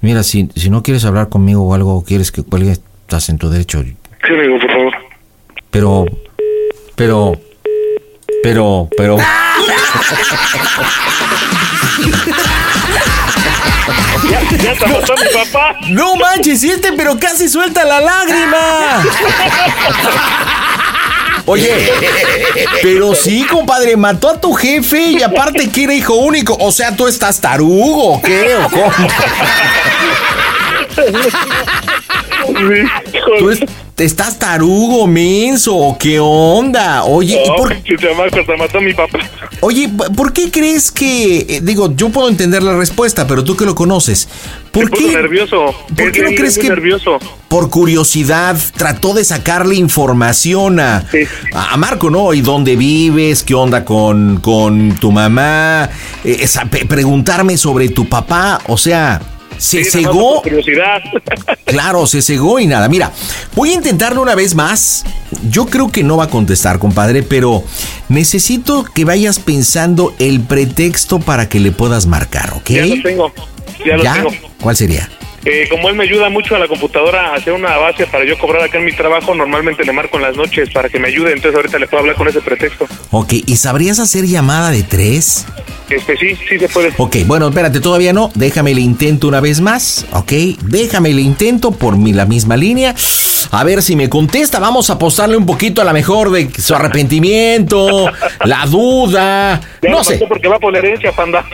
mira, si, si no quieres hablar conmigo o algo, quieres que cuelgue, estás en tu derecho. Sí, amigo, por favor. Pero, pero, pero, pero... Ya, ya te mató mi papá. No manches, este pero casi suelta la lágrima. Oye, pero sí, compadre, mató a tu jefe y aparte que era hijo único. O sea, tú estás tarugo, ¿o qué? ¿O cómo? Tú es- estás tarugo, menso, ¿o ¿qué onda? Oye, ¿y por, te mató mi papá. Oye, ¿por qué crees que, eh, digo, yo puedo entender la respuesta, pero tú que lo conoces, ¿por qué, nervioso. ¿por qué no crees que nervioso. por curiosidad trató de sacarle información a, a a Marco, ¿no? ¿Y dónde vives? ¿Qué onda con, con tu mamá? Eh, esa- preguntarme sobre tu papá, o sea, se Sí, cegó. curiosidad. Claro, se cegó y nada. Mira, voy a intentarlo una vez más. Yo creo que no va a contestar, compadre, pero necesito que vayas pensando el pretexto para que le puedas marcar, ¿ok? Ya lo tengo. Ya lo tengo. ¿Cuál sería? Eh, como él me ayuda mucho a la computadora a hacer una base para yo cobrar acá en mi trabajo, normalmente le marco en las noches para que me ayude, entonces ahorita le puedo hablar con ese pretexto. Ok, ¿y sabrías hacer llamada de tres? Este sí, sí se puede. Ok, bueno, espérate, todavía no. Déjame el intento una vez más, ¿ok? Déjame el intento por mi, la misma línea. A ver si me contesta. Vamos a apostarle un poquito a la mejor de su arrepentimiento, la duda. Ya No sé. porque va por la herencia, panda.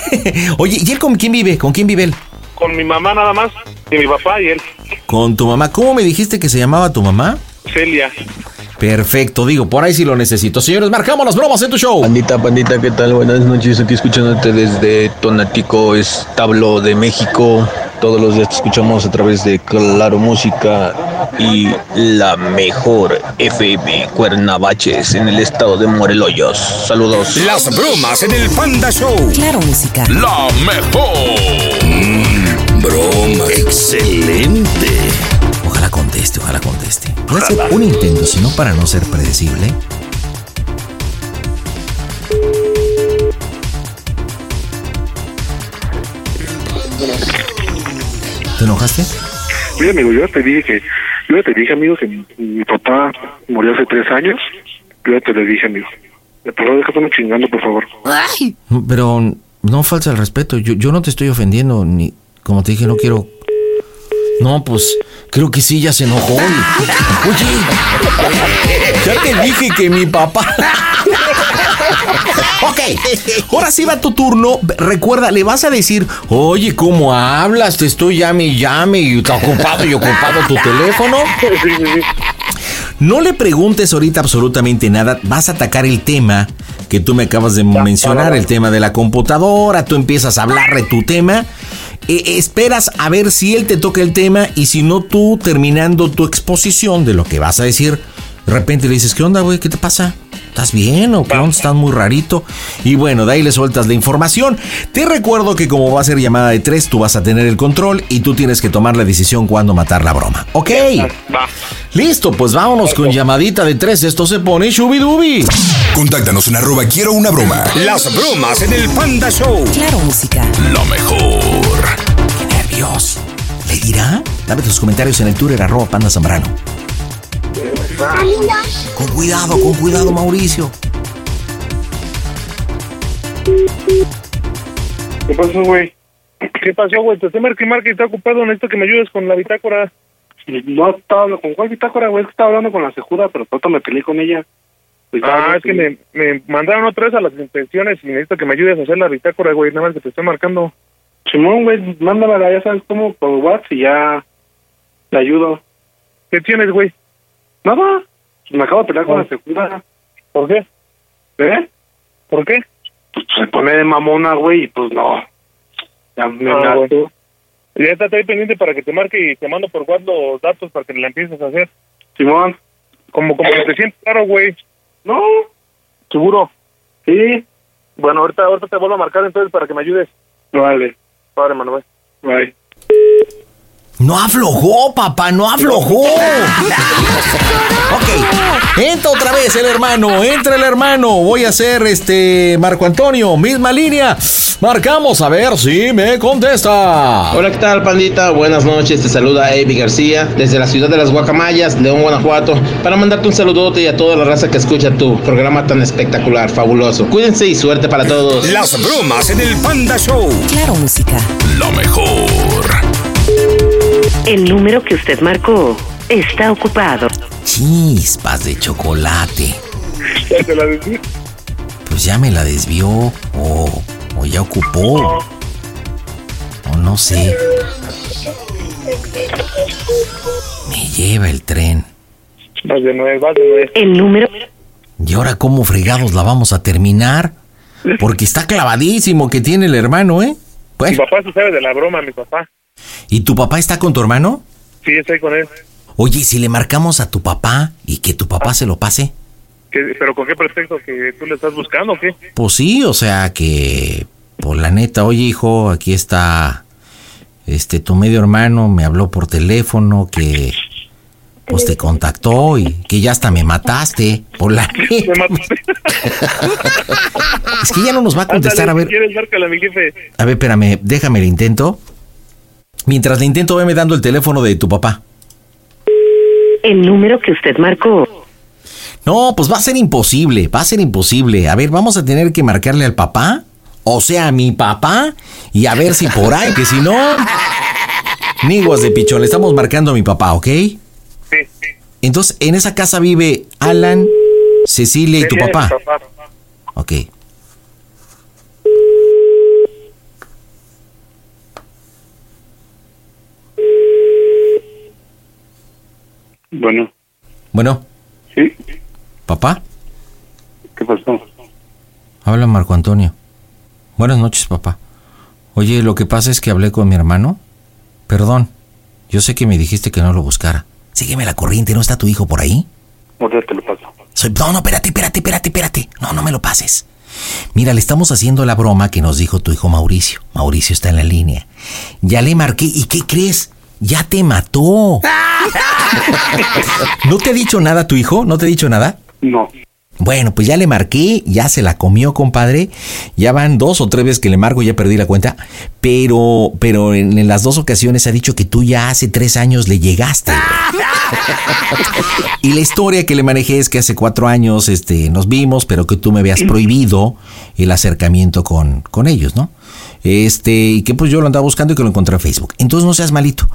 Oye, ¿y él con quién vive? ¿Con quién vive él? Con mi mamá nada más, y mi papá y él, Con tu mamá. ¿Cómo me dijiste que se llamaba tu mamá? Celia. Perfecto, digo, por ahí sí lo necesito. Señores, marcamos las bromas en tu show. Pandita, pandita, ¿qué tal? Buenas noches, aquí escuchándote desde Tonatico, Establo de México. Todos los días te escuchamos a través de Claro Música y la mejor FM Cuernavaches en el estado de Moreloyos. Saludos. Las bromas en el Panda Show. Claro, música. La mejor. Mm, broma. Excelente. Ojalá conteste, ojalá conteste. A hacer un intento, si no para no ser predecible. ¿Te enojaste? Mira, amigo, yo ya te dije que, yo ya te dije, amigo, que mi, mi papá murió hace tres años. Yo ya te lo dije, amigo. Por favor, déjame chingando, por favor. Pero no falta el respeto. Yo, yo no te estoy ofendiendo, ni como te dije, no quiero. No, pues creo que sí, ya se enojó. y- Oye, ya te dije que mi papá. Ok, ahora sí va tu turno. Recuerda, le vas a decir, oye, ¿cómo hablas? Te estoy llame y llame y está ocupado y ocupado tu teléfono. No le preguntes ahorita absolutamente nada. Vas a atacar el tema que tú me acabas de mencionar, el tema de la computadora. Tú empiezas a hablar de tu tema. Eh, esperas a ver si él te toca el tema y si no tú terminando tu exposición de lo que vas a decir, de repente le dices, ¿qué onda, güey? ¿Qué te pasa? ¿Estás bien o qué onda? Estás muy rarito. Y bueno, de ahí le sueltas la información. Te recuerdo que como va a ser llamada de tres, tú vas a tener el control y tú tienes que tomar la decisión cuándo matar la broma. ¿Ok? Listo, pues vámonos con llamadita de tres. Esto se pone shubidubi. Contáctanos en arroba quiero una broma. Las bromas en el Panda Show. Claro, música. Lo mejor. nervios. ¿Le dirá? Dame tus comentarios en el Twitter arroba Panda Zambrano. Con cuidado, con cuidado, Mauricio. ¿Qué pasó, güey? ¿Qué pasó, güey? Te estoy marque y está ocupado. Necesito que me ayudes con la bitácora. No estaba hablando con cuál bitácora, güey. Es que estaba hablando con la cejuda, pero pronto me peleé con ella. Pues, Ah, es que me, me mandaron otra vez a las inspecciones y necesito que me ayudes a hacer la bitácora, güey. Nada más que te estoy marcando. Simón, güey, mándamela, ya sabes cómo, por WhatsApp y ya te ayudo. ¿Qué tienes, güey? Nada. Me acabo de pelear con la cejuda. ¿Por qué? ¿Eh? ¿Por qué? Pues se pone de mamona, güey, y pues no. Ya me Ah. Ya está ahí pendiente para que te marque y te mando por WhatsApp los datos para que la empieces a hacer. Simón. Como, como que te sientes claro, güey. No. ¿Seguro? Sí. Bueno, ahorita, ahorita te vuelvo a marcar entonces para que me ayudes. Vale. Padre, Manuel. Bye. No aflojó, papá, no aflojó. ok, entra otra vez el hermano, entra el hermano. Voy a hacer este Marco Antonio, misma línea. Marcamos a ver si me contesta. Hola, ¿qué tal, pandita? Buenas noches, te saluda Avi García desde la ciudad de las Guacamayas, León, Guanajuato, para mandarte un saludote y a toda la raza que escucha tu programa tan espectacular, fabuloso. Cuídense y suerte para todos. Las bromas en el Panda Show. Claro, música. Lo mejor. El número que usted marcó está ocupado. Chispas de chocolate. Ya te la decía. Pues ya me la desvió o, o ya ocupó. O no sé. Me lleva el tren. Vas de nuevo, vas de nuevo. El número. ¿Y ahora cómo fregados la vamos a terminar? Porque está clavadísimo que tiene el hermano, ¿eh? Mi Pues, papá se sabe de la broma, mi papá. ¿Y tu papá está con tu hermano? Sí, estoy con él. Oye, si le marcamos a tu papá y que tu papá se lo pase. ¿Qué- ¿Pero con qué pretexto? ¿Que tú le estás buscando o qué? Pues sí, o sea que, por la neta, oye hijo, aquí está, este, tu medio hermano me habló por teléfono que, pues te contactó y que ya hasta me mataste, por la Me mataste. Es que ya no nos va a contestar, Ándale, a ver, Si quieres, márcale mi jefe. a ver, espérame, déjame el intento. Mientras le intento, veme dando el teléfono de tu papá. El número que usted marcó No, pues va a ser imposible, va a ser imposible. A ver, vamos a tener que marcarle al papá, o sea, a mi papá, y a ver si por ahí, que si no... Niguas de pichón, le estamos marcando a mi papá, ¿ok? Sí, sí. Entonces, en esa casa vive Alan, Cecilia y tu papá. papá. Ok. Bueno, Bueno, ¿sí? papá, ¿Qué pasó? habla Marco Antonio. Buenas noches, papá. Oye, lo que pasa es que hablé con mi hermano. Perdón, yo sé que me dijiste que no lo buscara. Sígueme la corriente, ¿no está tu hijo por ahí? Ahorita te lo paso. Soy... No, no, espérate, espérate, espérate, espérate. No, no me lo pases. Mira, le estamos haciendo la broma que nos dijo tu hijo Mauricio. Mauricio está en la línea. Ya le marqué. ¿Y qué crees? Ya te mató. ¿No te ha dicho nada tu hijo? ¿No te ha dicho nada? No. Bueno, pues ya le marqué, ya se la comió, compadre. Ya van dos o tres veces que le marco, ya perdí la cuenta. Pero, pero en, en las dos ocasiones ha dicho que tú ya hace tres años le llegaste. y la historia que le manejé es que hace cuatro años este, nos vimos, pero que tú me habías prohibido el acercamiento con, con ellos, ¿no? Este, y que pues yo lo andaba buscando y que lo encontré en Facebook. Entonces no seas malito.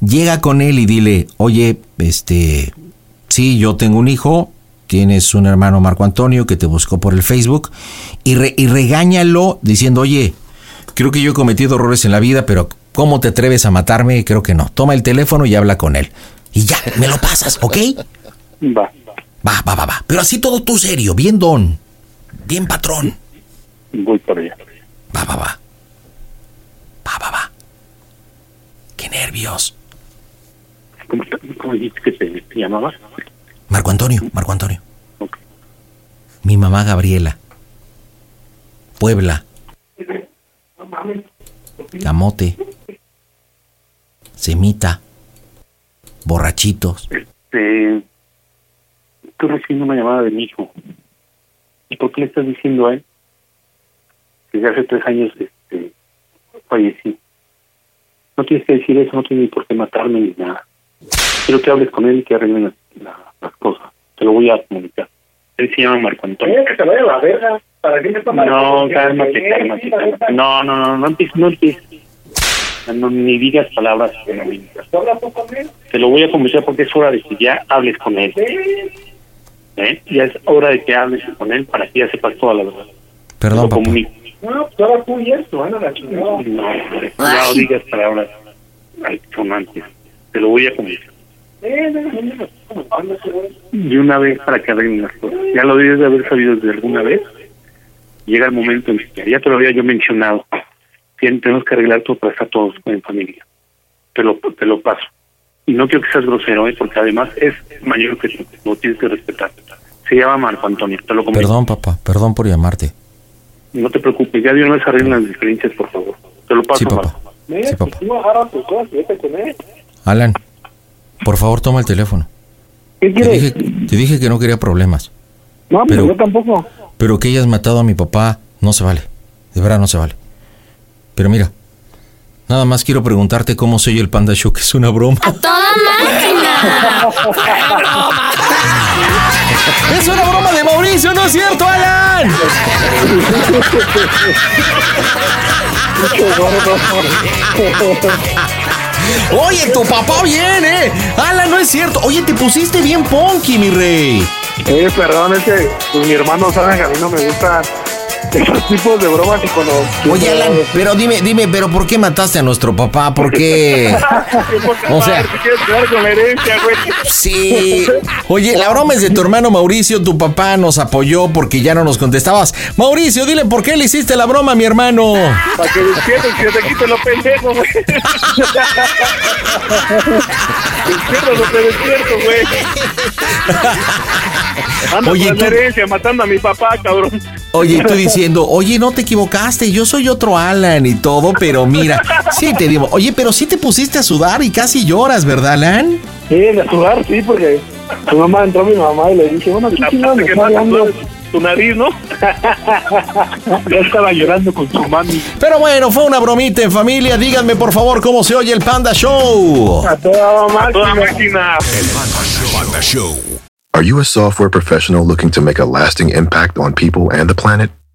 Llega con él y dile, oye, este, sí, yo tengo un hijo, tienes un hermano Marco Antonio que te buscó por el Facebook y, re- y regáñalo diciendo, oye, creo que yo he cometido errores en la vida, pero ¿cómo te atreves a matarme? Creo que no. Toma el teléfono y habla con él. Y ya, me lo pasas, ¿ok? Va. Va, va, va, va. Pero así todo tú serio, bien don, bien patrón. Voy para allá. Va, va, va. Va, va, va. Qué nervios. ¿Cómo, cómo dijiste que te, te llamabas? Marco Antonio, Marco Antonio. Mi mamá Gabriela. Puebla. Camote. Semita. Borrachitos. Este, estoy recibiendo una llamada de mi hijo. ¿Y por qué le estás diciendo a él? Que ya hace tres años fallecí. No tienes que decir eso, no tienes ni por qué matarme ni nada. Quiero que hables con él y que arreglen las, la- las cosas. Te lo voy a comunicar. Él se llama Marco Antonio. Oye, que te vaya a la verga. ¿Para qué me tomas? No, cálmate, cálmate, cálmate. No, no, no, no empieces, no empieces. No, ni digas palabras. Te lo voy a convencer porque es hora de que ya hables con él. ¿Eh? Ya es hora de que hables con él para que ya sepas toda la verdad. Perdón, Lo papá. No, pues ahora tú y esto, van a la chingada. No, ya no digas palabras sonantes. Te lo voy a güey. De una vez para que arreglen las cosas. Ya lo debes de haber sabido desde alguna vez. Llega el momento en que ya te lo había yo mencionado. Tien- Tenemos que arreglar todo para estar todos en familia. Te lo, te lo paso. Y no quiero que seas grosero, ¿eh? porque además es mayor que tú. Lo tienes que respetar. Se llama Marco Antonio. Te lo comunico. Perdón, papá, perdón por llamarte. No te preocupes. Ya de una vez arreglen las diferencias, por favor. Te lo paso, Sí, papá. Mira, Sí, papá. tú agarra tus cosas y vete con él. Alan, por favor, toma el teléfono. ¿Qué Te dije, te dije que no quería problemas, No, pero Pero- yo tampoco. pero que hayas matado a mi papá no se vale. De verdad no se vale. Pero mira, nada más quiero preguntarte cómo soy el Panda Show, que es una broma. ¡Toda ¡Es una broma de Mauricio, no es cierto, Alan! Oye, tu papá viene. Alan, no es cierto. Oye, te pusiste bien punky, mi rey. Eh, perdón, es que pues, mi hermano sabe que a mí no me gustan esos tipos de bromas y cuando... Oye, Alan, pero dime, dime, pero ¿por qué mataste a nuestro papá? ¿Por qué? O sea- ¿Te quieres con la herencia, güey? Sí. Oye, la broma es de tu hermano Mauricio. Tu papá nos apoyó porque ya no nos contestabas. Mauricio, dile por qué le hiciste la broma a mi hermano. Para que despiertes se te quite lo pendejo, güey. Despiertas o te despierto, güey. Ando Oye, con tú- herencia matando a mi papá, cabrón. Oye, tú diciendo, oye, no te equivocaste, yo soy otro Alan y todo, pero mira, sí te digo, oye, pero sí te pusiste a sudar y casi lloras, ¿verdad, Alan? Sí, de sudar, sí, porque su mamá entró mi mamá y le dije, bueno, ¿qué chingada me está tu nariz, ¿no? ya estaba llorando con su mami. Pero bueno, fue una bromita en familia. Díganme, por favor, cómo se oye el Panda Show. A toda máquina. Toda máquina. Panda Show. Are you a software professional looking to make a lasting impact on people and the planet?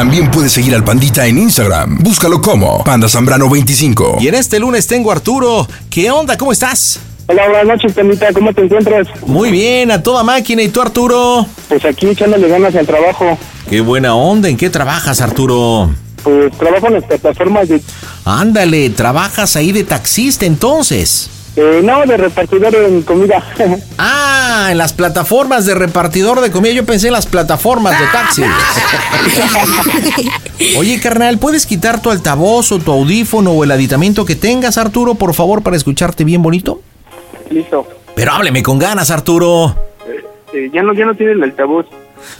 También puedes seguir al Pandita en Instagram. Búscalo como Panda Zambrano25. Y en este lunes tengo a Arturo. ¿Qué onda? ¿Cómo estás? Hola, buenas noches, Temita, ¿cómo te encuentras? Muy bien, a toda máquina. ¿Y tú, Arturo? Pues aquí echándole ganas al trabajo. Qué buena onda. ¿En qué trabajas, Arturo? Pues trabajo en las plataformas de... Ándale, trabajas ahí de taxista entonces. Eh, no, de repartidor en comida. Ah, en las plataformas de repartidor de comida. Yo pensé en las plataformas de taxis. Oye, carnal, ¿puedes quitar tu altavoz o tu audífono o el aditamento que tengas, Arturo, por favor, para escucharte bien bonito? Listo. Pero hábleme con ganas, Arturo. Eh, ya no, ya no tiene el altavoz.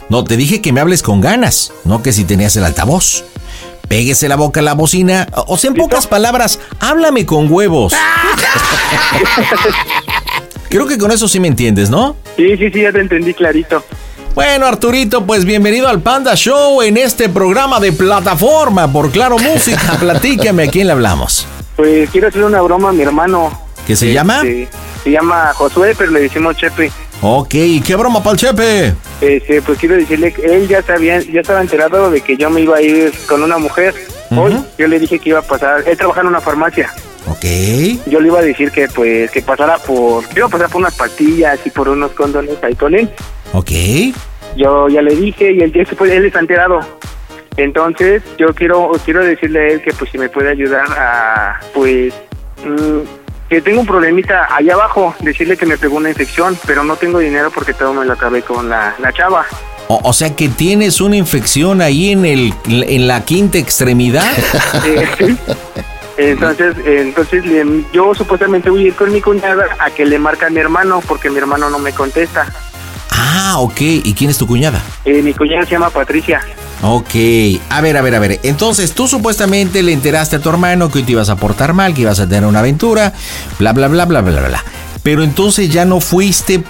No, te dije que me hables con ganas, no que si tenías el altavoz. Péguese la boca a la bocina, o sea, en pocas palabras, háblame con huevos. Creo que con eso sí me entiendes, ¿no? Sí, sí, sí, ya te entendí clarito. Bueno, Arturito, pues bienvenido al Panda Show en este programa de plataforma por Claro Música. Platícame a quién le hablamos. Pues quiero hacer una broma a mi hermano. ¿Qué se llama? Este, se llama Josué, pero le decimos Chepe. Ok, ¿qué broma pa'l Chepe? Este, pues quiero decirle que él ya sabía, ya estaba enterado de que yo me iba a ir con una mujer. Hoy yo le dije que iba a pasar, él trabaja en una farmacia. Ok. Yo le iba a decir que pues que pasara por, que iba a pasar por unas pastillas y por unos condones ahí con él. Ok. Yo ya le dije y él, puede- él está enterado. Entonces yo quiero quiero decirle a él que pues si me puede ayudar a pues mm, que tengo un problemita allá abajo, decirle que me pegó una infección, pero no tengo dinero porque todo me lo acabé con la, la chava. O, o sea que tienes una infección ahí en el en la quinta extremidad. Eh, sí. Entonces, entonces le- yo supuestamente voy a ir con mi cuñada a que le marque a mi hermano porque mi hermano no me contesta. Ah, ok. ¿Y quién es tu cuñada? Eh, mi cuñada se llama Patricia. Ok, a ver, a ver, a ver. Entonces tú supuestamente le enteraste a tu hermano que hoy te ibas a portar mal, que ibas a tener una aventura, bla, bla, bla, bla, bla, bla. Pero entonces ya no fuiste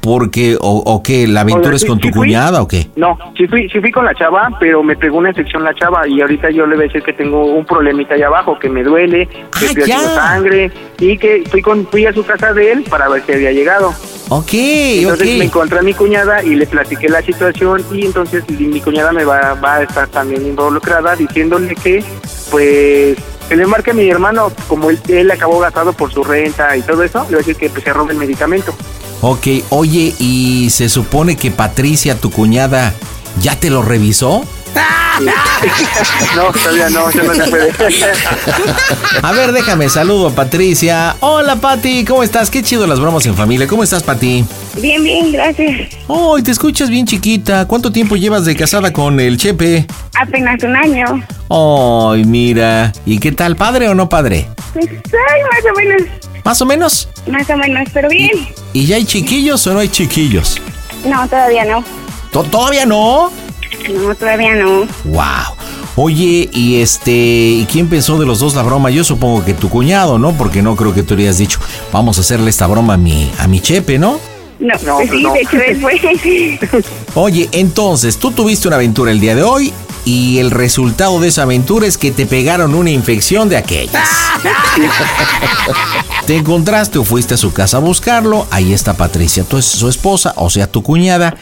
porque, o, o qué, la aventura es con tu fui. cuñada o qué? No, sí fui, sí fui con la chava, pero me pegó una infección la chava y ahorita yo le voy a decir que tengo un problemita allá abajo, que me duele, que estoy haciendo sangre y que fui con fui a su casa de él para ver si había llegado. Ok, Entonces me encontré a mi cuñada y le platiqué la situación y entonces mi mi cuñada me va, va a estar también involucrada diciéndole que pues que le marque a mi hermano como él, él acabó gastado por su renta y todo eso, le voy a decir que pues, se robe el medicamento. Ok, oye, ¿y se supone que Patricia, tu cuñada, ya te lo revisó? no, todavía no, eso no se puede. A ver, déjame, saludo a Patricia. Hola, Pati, ¿cómo estás? Qué chido las bromas en familia. ¿Cómo estás, Pati? Bien, bien, gracias. Oh, te escuchas bien chiquita. ¿Cuánto tiempo llevas de casada con el Chepe? Apenas un año. Ay, mira. ¿Y qué tal, padre o no padre? Pues, ay, más o menos. ¿Más o menos? Más o menos, pero bien. ¿Y ya hay chiquillos o no hay chiquillos? No, todavía no. ¿To- ¿Todavía no? No, todavía no. Wow. Oye, y este, ¿y quién pensó de los dos la broma? Yo supongo que tu cuñado, ¿no? Porque no creo que tú hubieras dicho, vamos a hacerle esta broma a mi, a mi Chepe, ¿no? No, No, pues sí, no. de hecho fue. Oye, entonces, tú tuviste una aventura el día de hoy y el resultado de esa aventura es que te pegaron una infección de aquellas. Te encontraste o fuiste a su casa a buscarlo, ahí está Patricia, tu, su esposa, o sea, tu cuñada.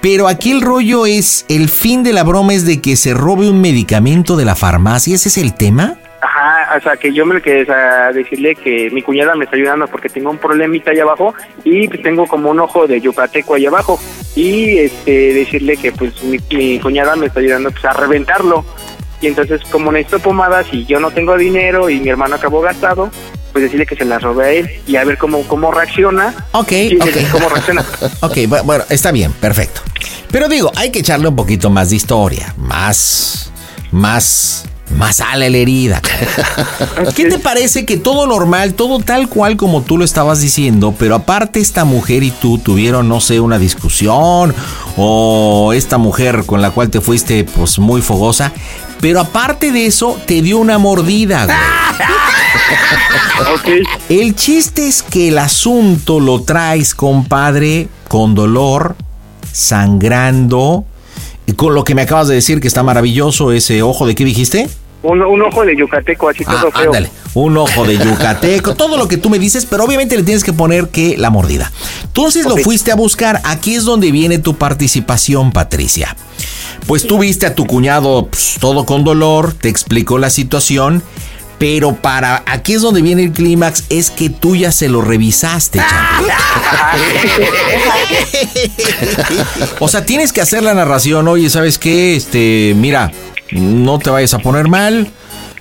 Pero aquí el rollo es, el fin de la broma es de que se robe un medicamento de la farmacia, ¿ese es el tema? Ajá, o sea, que yo me quedé a decirle que mi cuñada me está ayudando porque tengo un problemita allá abajo y pues, tengo como un ojo de yucateco allá abajo. Y este decirle que pues mi, mi cuñada me está ayudando pues, a reventarlo. Y entonces como necesito pomadas y yo no tengo dinero y mi hermano acabó gastado, pues decirle que se las robe a él y a ver cómo, cómo reacciona. Ok, y ok. cómo reacciona. Ok, bu- bueno, está bien, perfecto. Pero digo, hay que echarle un poquito más de historia, más, más, más sal a la herida. ¿Qué te parece que todo normal, todo tal cual como tú lo estabas diciendo, pero aparte esta mujer y tú tuvieron, no sé, una discusión o esta mujer con la cual te fuiste pues muy fogosa, pero aparte de eso te dio una mordida, güey. El chiste es que el asunto lo traes, compadre, con dolor, sangrando, y con lo que me acabas de decir que está maravilloso ese ojo de qué dijiste? Un, un ojo de yucateco así todo Ah, feo. ándale, un ojo de yucateco, todo lo que tú me dices, pero obviamente le tienes que poner que la mordida. Entonces lo fuiste a buscar, aquí es donde viene tu participación, Patricia. Pues tú viste a tu cuñado pues, todo con dolor, te explicó la situación, pero para aquí es donde viene el clímax, es que tú ya se lo revisaste, champion. O sea, tienes que hacer la narración, oye, ¿sabes qué? Este, mira, no te vayas a poner mal.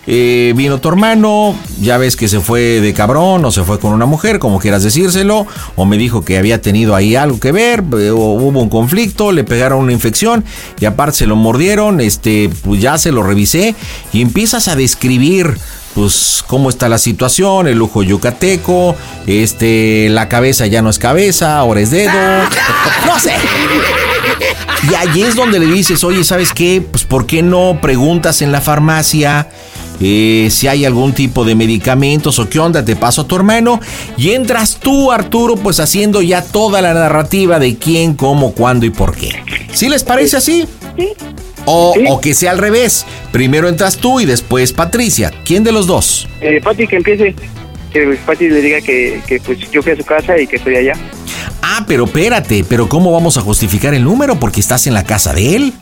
eh, vino tu hermano, ya ves que se fue de cabrón o se fue con una mujer, como quieras decírselo, o me dijo que había tenido ahí algo que ver, eh, o hubo un conflicto, le pegaron una infección y aparte se lo mordieron, este, pues ya se lo revisé y empiezas a describir pues cómo está la situación, el lujo yucateco, este, la cabeza ya no es cabeza, ahora es dedo, no sé. Y allí es donde le dices, oye, ¿sabes qué? Pues ¿por qué no preguntas en la farmacia eh, si hay algún tipo de medicamentos o qué onda? Te paso a tu hermano y entras tú, Arturo, pues haciendo ya toda la narrativa de quién, cómo, cuándo y por qué. ¿Sí les parece así? Sí. O, o que sea al revés. Primero entras tú y después Patricia. ¿Quién de los dos? Eh, Pati, que empiece. Que Pati le diga que, que pues yo fui a su casa y que estoy allá. Ah, pero espérate, pero ¿cómo vamos a justificar el número? Porque estás en la casa de él.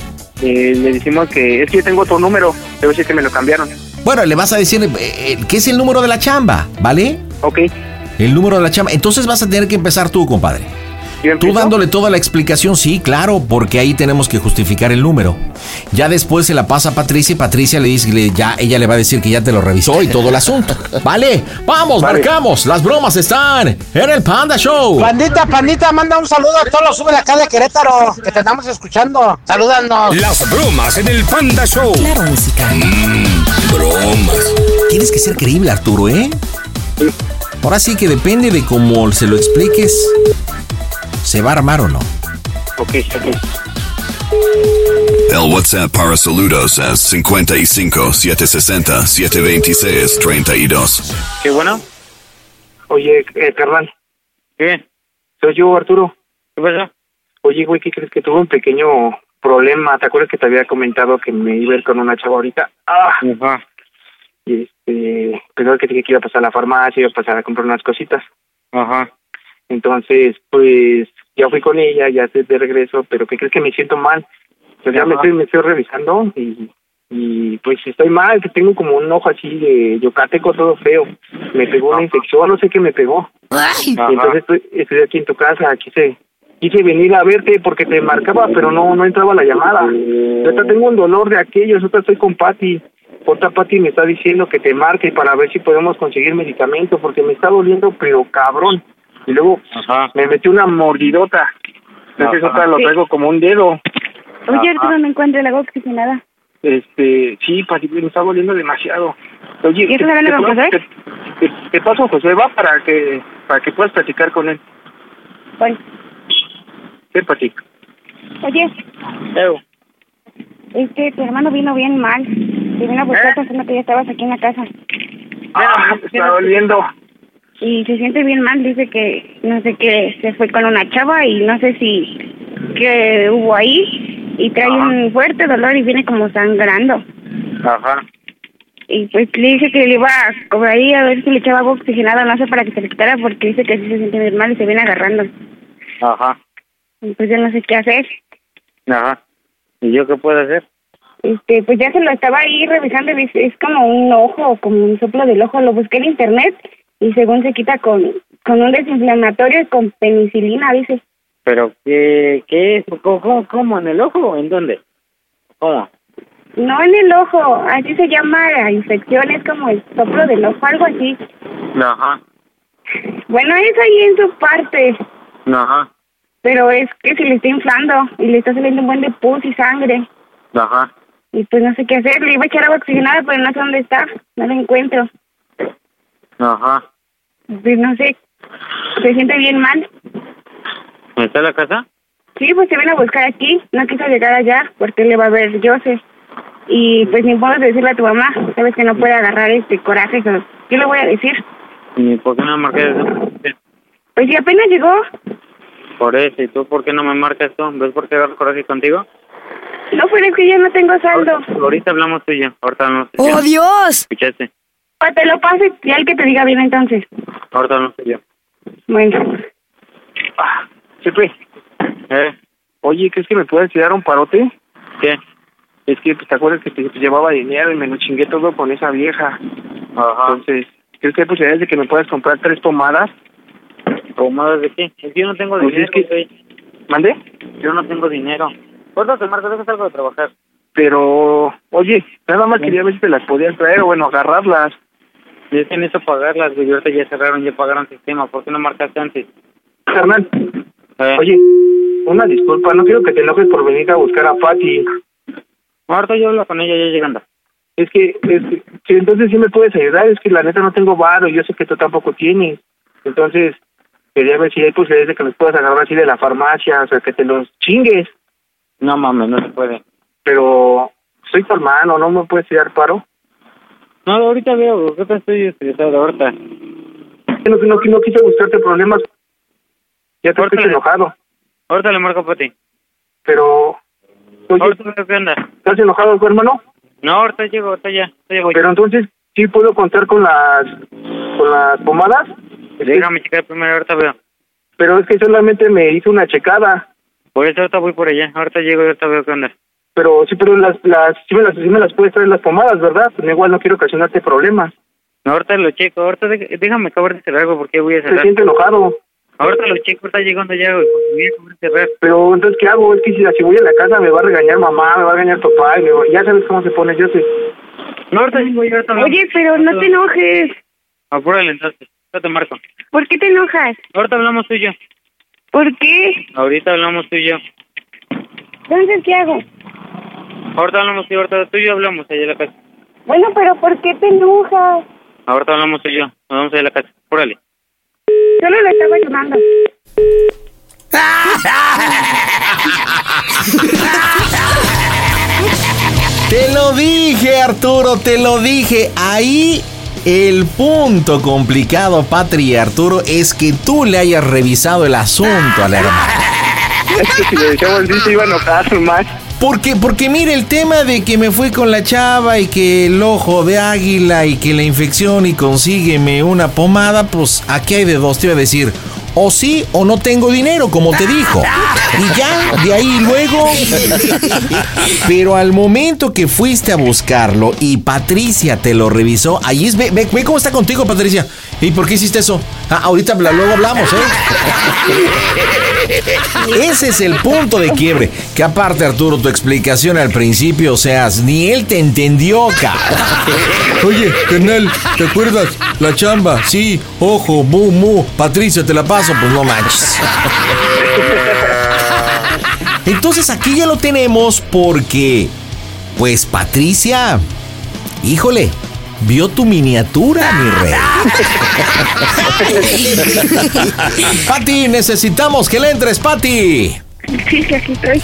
eh, le decimos que es que yo tengo otro número, debe decir que me lo cambiaron. Bueno, le vas a decir eh, eh, que es el número de la chamba, ¿vale? Ok. El número de la chamba. Entonces vas a tener que empezar tú, compadre. Tú dándole toda la explicación, sí, claro, porque ahí tenemos que justificar el número. Ya después se la pasa a Patricia y Patricia le dice, le- ya ella le va a decir que ya te lo revisó y todo el asunto. ¿Vale? Vamos, Vale. marcamos. Las bromas están en el Panda Show. Pandita, pandita, manda un saludo a todos los sube acá de Querétaro que te estamos escuchando. Salúdanos. Las bromas en el Panda Show. Claro, música. bromas. Tienes que ser creíble, Arturo, ¿eh? Ahora sí que depende de cómo se lo expliques, se va a armar o no. Ok, ok. El WhatsApp para saludos es 55 760 726 32. ¿Qué bueno? Oye, eh, carnal. ¿Qué? Soy yo, Arturo. ¿Qué pasa? Oye, güey, ¿qué crees que tuve un pequeño problema? ¿Te acuerdas que te había comentado que me iba a ir con una chava ahorita? ¡Ah! Y este, pensaba que tenía que iba a pasar a la farmacia, iba a pasar a comprar unas cositas. Ajá. Entonces, pues, ya fui con ella, ya estoy de regreso, pero ¿qué crees que me siento mal? Pues ya me estoy, me estoy revisando y, y pues estoy mal, que tengo como un ojo así de yucateco todo feo. Me pegó una infección, no sé qué me pegó. Y entonces estoy, estoy aquí en tu casa, quise, quise venir a verte porque te marcaba, pero no, no entraba la llamada. Yo ahorita tengo un dolor de aquellos, ahorita estoy con Patti. Otra Patti me está diciendo que te marque para ver si podemos conseguir medicamento porque me está doliendo, pero cabrón. Y luego me metí una mordidota. Entonces ahorita lo traigo como un dedo. Oye, Arturo, no encuentro el agua oxigenada. Este, sí, Pati, me está doliendo demasiado. Oye, ¿Y eso ¿te- lo te te- te- te paso a José, va para que para que puedas platicar con él. Bueno. ¿Qué, Pati? Oye, es que tu hermano vino bien mal. Te vino a buscar pensando que ya estabas aquí en la casa. Ah, me está doliendo. Y se siente bien mal. Dice que, no sé qué, se fue con una chava y no sé si, qué hubo ahí. Y trae un fuerte dolor y viene como sangrando. Ajá. Y pues le dije que le iba a cobrar ahí a ver si le echaba agua oxigenada, no sé, para que se le quitara, porque dice que sí se siente bien mal y se viene agarrando. Ajá. Y pues yo no sé qué hacer. Ajá. ¿Y yo qué puedo hacer? Este, pues ya se lo estaba ahí revisando y dice, es como un ojo, como un soplo del ojo. Lo busqué en internet y según se quita con, con un desinflamatorio y con penicilina, dice. ¿Pero qué, qué es? ¿Cómo, cómo, cómo? ¿En el ojo? ¿En dónde? ¿Cómo? No en el ojo, así se llama la infección, es como el soplo del ojo, algo así. Ajá. Bueno, es ahí en su parte, Ajá. pero es que se le está inflando y le está saliendo un buen de pus y sangre. Ajá. Y pues no sé qué hacer, le iba a echar agua oxigenada, pero no sé dónde está, no lo encuentro. Ajá. Pues no sé, se siente bien mal. ¿Está en la casa? Sí, pues se viene a buscar aquí, no quiso llegar allá porque le va a ver Joseph. Y pues ni puedo decirle a tu mamá, sabes que no puede agarrar este coraje, so, ¿qué le voy a decir? ¿Y por qué no marcas eso? Pues si apenas llegó, Por eso, ¿y tú por qué no me marcas tú? ¿Ves por qué agarro coraje contigo? no, pero es que yo no tengo saldo. Ahorita hablamos tú y yo. Ahorita hablamos tú y ¡Oh. Dios! ¿Escuchaste? O te lo paso y al que te diga bien entonces. Ahorita tú y yo. Bueno. Ah, Chepe. ¿Eh? Oye, ¿crees que me puedes tirar un parote? ¿Qué? Es que pues, te acuerdas que te, te llevaba dinero y me lo chingué todo con esa vieja. Ajá. Entonces, ¿crees que hay posibilidades de que me puedas comprar tres pomadas? ¿Pomadas de qué? Es que yo no tengo Pues dinero, es que-. ¿Mande? Yo no tengo dinero. ¿Cuánto te marcas? Dejas algo de trabajar. Pero, oye, nada más quería ver si te las podías traer o bueno, agarrarlas. Es que necesito pagarlas, güey. Ahorita ya cerraron, ya pagaron sistema. ¿Por qué no marcaste antes? Carnal, Eh. oye, una disculpa, no quiero que te enojes por venir a buscar a Patty. Ahorita yo hablo con ella ya llegando. Es que, es que, entonces sí me puedes ayudar, es que la neta no tengo varo y yo sé que tú tampoco tienes. Entonces, quería ver si hay posibilidades de que los puedas agarrar así de la farmacia, o sea, que te los chingues. No mames, no se puede. Pero, soy tu hermano, ¿no me puedes tirar paro? No, ahorita veo, ¿qué te estoy estresado ahorita? No, no, no quise buscarte problemas. Ya te estoy enojado. Ahorita le marco para ti. Pero, oye, Ahorita veo qué onda. ¿estás enojado, tu hermano? No, ahorita llego, ahorita ya. ahorita llego. Pero entonces, ¿sí puedo contar con las, con las pomadas? Es que- Déjame checar primero, ahorita veo. pero es que solamente me hizo una checada. Por eso ahorita voy por allá. Ahorita llego y ahorita veo qué onda. Pero sí, pero las, las, sí me las, sí me las puedes traer las pomadas, ¿verdad? Pues igual no quiero ocasionarte problemas. No, ahorita lo checo, ahorita dé- déjame acabar de cerrar algo porque voy a Se cerrar. siente enojado. Ahorita lo checo, está llegando ya, güey, porque voy a acabar de cerrar. Pero entonces, ¿qué hago? Es que si, si voy a la casa me va a regañar mamá, me va a regañar papá, y me va- ya sabes cómo se pone, yo sé. No, ahorita llego yo, ahorita. Oye, pero no te enojes. Apúrale entonces, te marco. ¿Por qué te enojas? Ahorita hablamos tú y yo. ¿Por qué? Ahorita hablamos tú y yo. Entonces, ¿qué hago? Ahorita hablamos y ahorita tú y yo hablamos allá en la casa. Bueno, pero ¿por qué te enojas? Ahorita hablamos tú y yo. Nos vamos allá en la casa. Apúrale. Solo lo estaba llamando. Te lo dije, Arturo, te lo dije. Ahí el punto complicado, Patri y Arturo, es que tú le hayas revisado el asunto a la hermana. Es que si le decíamos el se iba a enojar más. Porque, porque mire, el tema de que me fui con la chava y que el ojo de águila y que la infección y consígueme una pomada, pues aquí hay de dos, te iba a decir, o sí o no tengo dinero, como te dijo. Y ya, de ahí luego. Pero al momento que fuiste a buscarlo y Patricia te lo revisó, ahí es, ve, ve, ve cómo está contigo, Patricia. ¿Y por qué hiciste eso? Ah, ahorita luego hablamos, ¿eh? Ese es el punto de quiebre. Que aparte, Arturo, tu explicación al principio, o sea, ni él te entendió, cabrón. Oye, carnal, ¿te acuerdas? La chamba, sí, ojo, mu, mu. Patricia, te la paso, pues no manches. Entonces aquí ya lo tenemos porque, pues Patricia, híjole, vio tu miniatura, mi rey. Pati, necesitamos que le entres, Pati. Sí, sí, aquí estoy.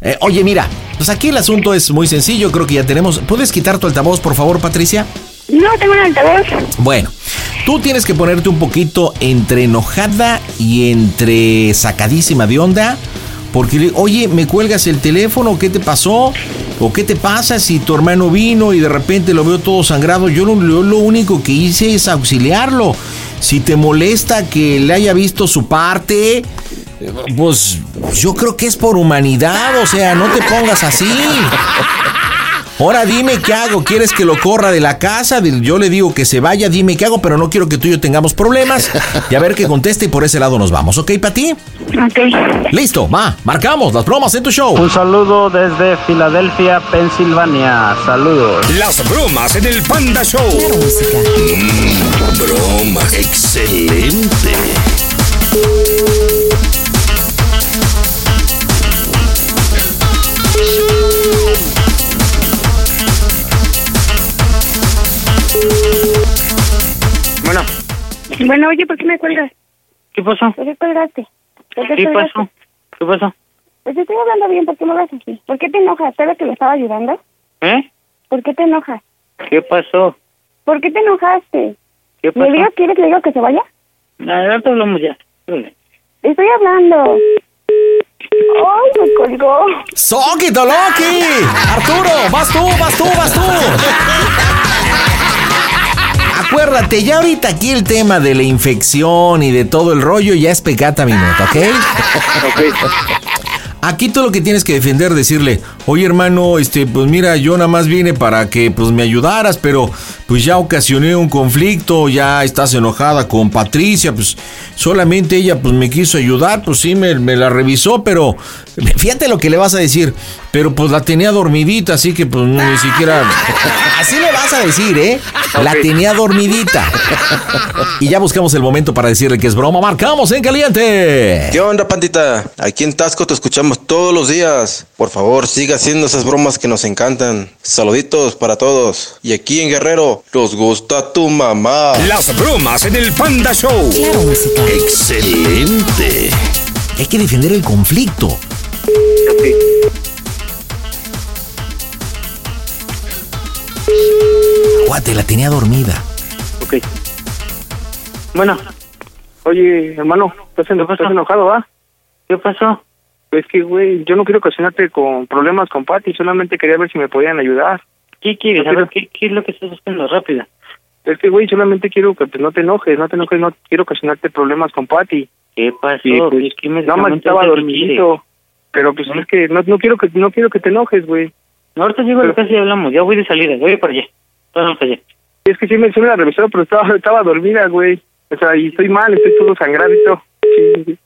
Eh, oye, mira, pues aquí el asunto es muy sencillo, creo que ya tenemos. ¿Puedes quitar tu altavoz, por favor, Patricia? No, tengo un altavoz. Bueno, tú tienes que ponerte un poquito entre enojada y entre sacadísima de onda. Porque, oye, ¿me cuelgas el teléfono? ¿Qué te pasó? ¿O qué te pasa si tu hermano vino y de repente lo veo todo sangrado? Yo lo, lo único que hice es auxiliarlo. Si te molesta que le haya visto su parte, pues yo creo que es por humanidad. O sea, no te pongas así. Ahora dime qué hago. ¿Quieres que lo corra de la casa? Yo le digo que se vaya, dime qué hago, pero no quiero que tú y yo tengamos problemas. Y a ver qué conteste y por ese lado nos vamos, ¿ok, Pati? Ok. Listo, va, marcamos las bromas en tu show. Un saludo desde Filadelfia, Pensilvania. Saludos. Las bromas en el Panda Show. Mm, bromas. Excelente. Bueno, oye, ¿por qué me cuelgas? ¿qué pasó? ¿Por qué colgaste? ¿Por qué ¿Qué colgaste? pasó? ¿Qué pasó? Pues estoy hablando bien, ¿por qué me hablas así? ¿Por qué te enojas? ¿Sabes que le estaba ayudando? ¿Eh? ¿Por qué te enojas? ¿Qué pasó? ¿Por qué te enojaste? ¿Qué ¿Le pasó? digo, quieres que le digo que se vaya? Ahorita hablamos ya. Órale. Estoy hablando. ¡Ay, me colgó! ¡Soquito Loki! Arturo, vas tú, vas tú, vas tú. Acuérdate, ya ahorita aquí el tema de la infección y de todo el rollo ya es pecata minuto, ¿ok? Aquí todo lo que tienes que defender, decirle, oye hermano, este, pues mira, yo nada más vine para que pues me ayudaras, pero pues ya ocasioné un conflicto, ya estás enojada con Patricia, pues solamente ella pues me quiso ayudar, pues sí, me, me la revisó, pero fíjate lo que le vas a decir, pero pues la tenía dormidita, así que pues ni siquiera... Así le vas a decir, ¿eh? La tenía dormidita. Y ya buscamos el momento para decirle que es broma, marcamos en caliente. ¿Qué onda, pandita? Aquí en Tasco te escuchamos todos los días. Por favor, siga haciendo esas bromas que nos encantan. Saluditos para todos. Y aquí en Guerrero, nos gusta tu mamá. Las bromas en el Panda Show. Excelente. Hay que defender el conflicto. Guate, la tenía dormida. Ok. Bueno. Oye, hermano, estás enojado, ¿va? ¿Qué pasó? Es que, güey, yo no quiero ocasionarte con problemas con Patty, solamente quería ver si me podían ayudar. ¿Qué quieres? No quiero- ¿qué, qué es lo que estás buscando? Rápida. Es que, güey, solamente quiero que pues, no te enojes, no te enojes, no quiero ocasionarte problemas con Patty. ¿Qué pasó? Sí, pues, ¿Qué, qué nada más medicamento estaba dormidito. Pero pues es que no, no quiero que no quiero que te enojes, güey. Ahorita llego a la casa y hablamos. Ya voy de salida. Voy para allá. Vamos para allá. Es que sí me, sí me la revisaron, pero estaba, estaba dormida, güey. O sea, y estoy mal, estoy todo sangrado y todo. Sí, sí.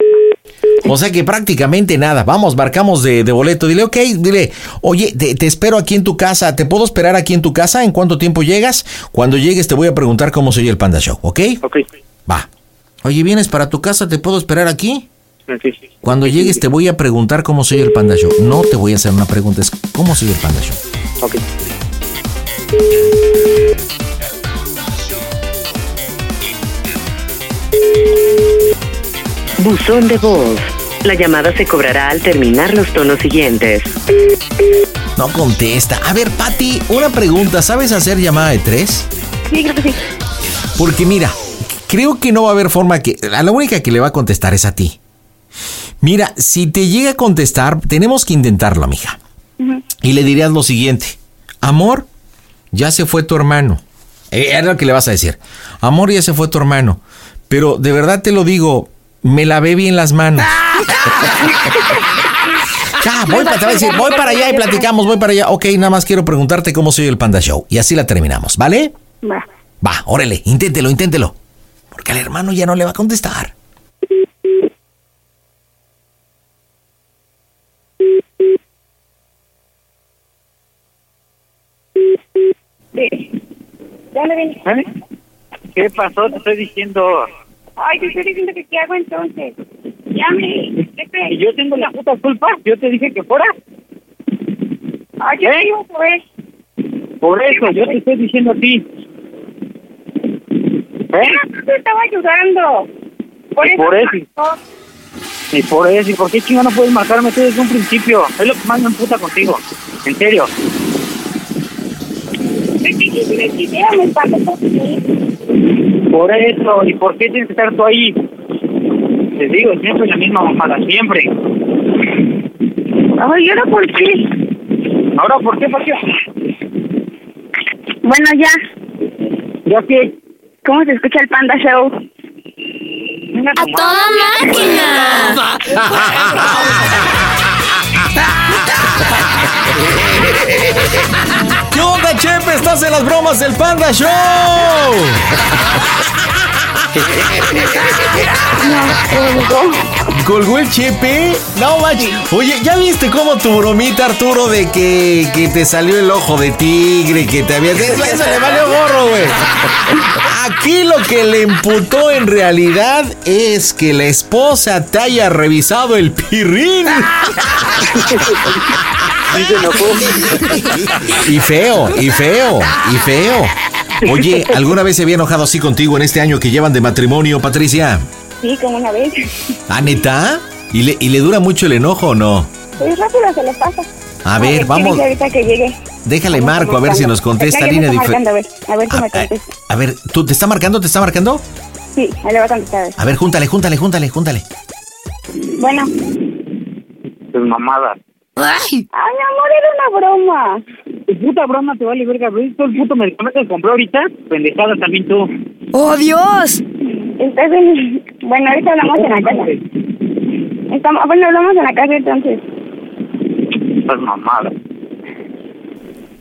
O sea que prácticamente nada. Vamos, marcamos de, de boleto. Dile, ok, dile, oye, te, te espero aquí en tu casa. ¿Te puedo esperar aquí en tu casa? ¿En cuánto tiempo llegas? Cuando llegues te voy a preguntar cómo se oye el Panda Show, ¿ok? Ok. Va. Oye, ¿vienes para tu casa? ¿Te puedo esperar aquí? Sí, sí. Cuando llegues te voy a preguntar cómo se oye el Panda Show. No te voy a hacer una pregunta, es cómo se oye el Panda Show. Ok. Buzón de voz. La llamada se cobrará al terminar los tonos siguientes. No contesta. A ver, Patti, una pregunta. ¿Sabes hacer llamada de tres? Sí, creo que sí. Porque mira, creo que no va a haber forma que... A la única que le va a contestar es a ti. Mira, si te llega a contestar, tenemos que intentarlo, mija. Y le dirías lo siguiente. Amor, ya se fue tu hermano. Eh, Es lo que le vas a decir. Amor, ya se fue tu hermano. Pero de verdad te lo digo, me lavé bien las manos. Ya, voy para, te voy a decir, voy para allá y platicamos, voy para allá. Ok, nada más quiero preguntarte cómo se oye el Panda Show. Y así la terminamos, ¿vale? Va. Va, órale, inténtelo, inténtelo. Porque al hermano ya no le va a contestar. Sí. ¿Dónde vienes? ¿Eh? ¿Qué pasó? Te estoy diciendo. Ay, te estoy diciendo que qué hago entonces. Llame. ¿Qué Y yo tengo la puta culpa. Yo te dije que fuera. Ay, yo te digo, pues. Por eso, yo te estoy diciendo a ti. ¿Eh? Yo te estaba ayudando. Por Y eso. por eso. Y por eso, ¿y por qué chingo no puedes marcarme tú desde un principio? Es lo que más me emputa contigo. En serio. ¿Qué quisieras que hiciera? Me pasó por eso, ¿y por qué tienes que estar tú ahí? Te digo, siempre la misma mamada, siempre. Ay, ¿y ahora por qué? Ahora, ¿por qué? ¿Por qué? Bueno, ya. ¿Ya qué? ¿Cómo se escucha el Panda Show? ¡A toda máquina! ¿Qué onda, Chepe? Estás en las bromas del Panda Show. ¿Colgó el Chepe? No, manches. Oye, ¿ya viste cómo tu bromita, Arturo, de que, que te salió el ojo de tigre, que te había... Eso, eso le valió gorro, güey. Aquí lo que le imputó en realidad es que la esposa te haya revisado el pirrín. Y feo, y feo, y feo. Oye, ¿alguna vez se había enojado así contigo en este año que llevan de matrimonio, Patricia? Sí, como una vez. ¿Ah, neta? ¿Y le, ¿Y le dura mucho el enojo o no? Pues rápido se le pasa. A ver, ¿qué vamos. ahorita que llegue. Déjale marco a ver si nos contesta línea diferente. A ver, a ver si me contesta. A ver, ¿tú te está marcando? ¿Te está marcando? Sí, ahí le va a contestar. a ver. A ver, júntale, júntale, júntale, júntale. Bueno. Pues mamada. Ay, amor, era una broma. Tu puta broma te vale verga, ¿ves? Todo el puto medicamento que compré ahorita. Pendejada también tú. ¡Oh, Dios! Estás en... Bueno, ahorita hablamos en la casa. Estamos... Bueno, hablamos en la casa entonces. Estás mamada.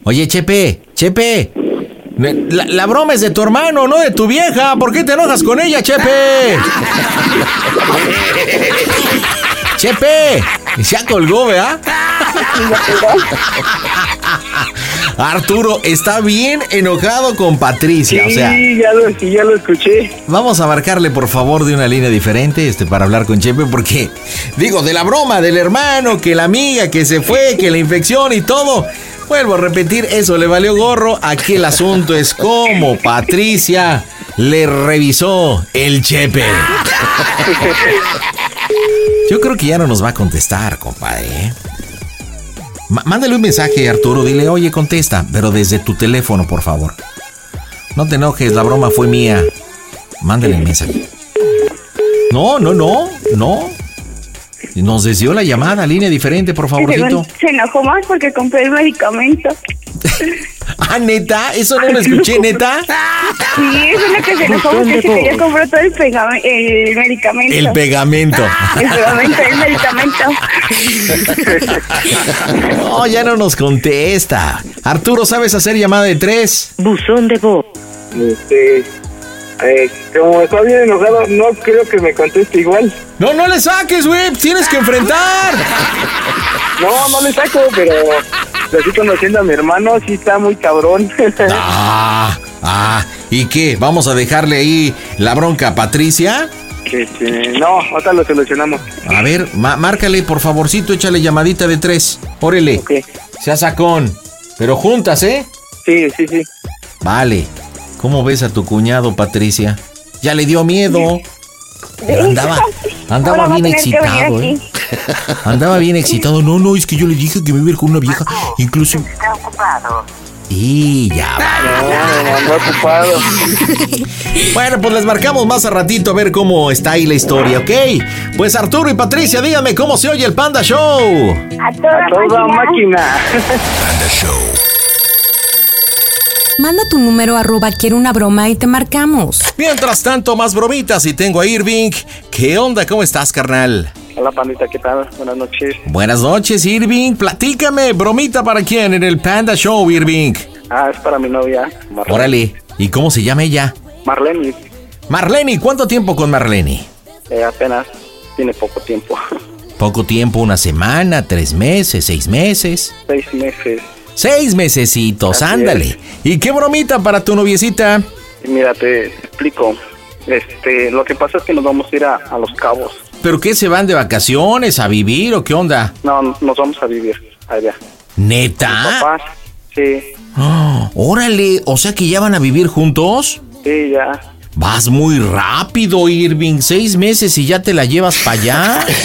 Oye, Chepe, Chepe. La, la broma es de tu hermano, no de tu vieja. ¿Por qué te enojas con ella, Chepe? Chepe. Ya colgó, ¿verdad? Arturo está bien enojado con Patricia, o sea. Sí, ya lo, sí, ya lo escuché. Vamos a marcarle por favor de una línea diferente este para hablar con Chepe porque digo de la broma del hermano, que la amiga que se fue, que la infección y todo. Vuelvo a repetir, eso le valió gorro. Aquí el asunto es cómo Patricia le revisó el Chepe. Yo creo que ya no nos va a contestar, compadre. ¿eh? Mándale un mensaje, Arturo. Dile, oye, contesta, pero desde tu teléfono, por favor. No te enojes, la broma fue mía. Mándale el mensaje. No, no, no, no. Nos desvió la llamada, línea diferente, por favorcito. Se enojó más porque compré el medicamento. Ah, neta, eso no lo escuché, neta. Sí, eso es lo que se enojó porque se quería comprar todo el, pegame- el medicamento. El pegamento. El pegamento, el medicamento. No, ya no nos contesta. Arturo, ¿sabes hacer llamada de tres? Buzón de voz. Este, eh, como está bien enojado, no creo que me conteste igual. No, no le saques, güey. Tienes que enfrentar. No, no le saco, pero así conociendo a mi hermano, sí está muy cabrón. Ah, ah. ¿Y qué? ¿Vamos a dejarle ahí la bronca a Patricia? Este, no, ahorita lo solucionamos. A ver, márcale, por favorcito, échale llamadita de tres. Órele. Sea sacón. Pero juntas, ¿eh? Sí, sí, sí. Vale. ¿Cómo ves a tu cuñado, Patricia? Ya le dio miedo. Pero andaba, andaba bien excitado, ¿eh? Andaba bien excitado. No, no, es que yo le dije que me iba a ir con una vieja. Incluso. Y ya va. ocupado. Bueno, pues les marcamos más a ratito a ver cómo está ahí la historia, ¿ok? Pues Arturo y Patricia, díganme cómo se oye el Panda Show. A toda, Toda máquina. Manda tu número arroba quiero una broma y te marcamos. Mientras tanto, más bromitas y tengo a Irving. ¿Qué onda? ¿Cómo estás, carnal? Hola, pandita, ¿qué tal? Buenas noches. Buenas noches, Irving. Platícame, bromita para quién en el Panda Show, Irving. Ah, es para mi novia, Marlene. Órale. ¿Y cómo se llama ella? Marlene, Marlene, ¿cuánto tiempo con Marlene? eh, apenas tiene poco tiempo. Poco tiempo, una semana, tres meses, seis meses. Seis meses. Seis mesecitos, Así ándale. ¿Y qué bromita para tu noviecita? Mira, te explico. Este, lo que pasa es que nos vamos a ir a, a Los Cabos. ¿Pero qué se van de vacaciones, a vivir o qué onda? No, nos vamos a vivir allá. ¿Neta? Papás, sí, Ah, órale, o sea que ya van a vivir juntos. sí, ya. Vas muy rápido, Irving. Seis meses y ya te la llevas para allá.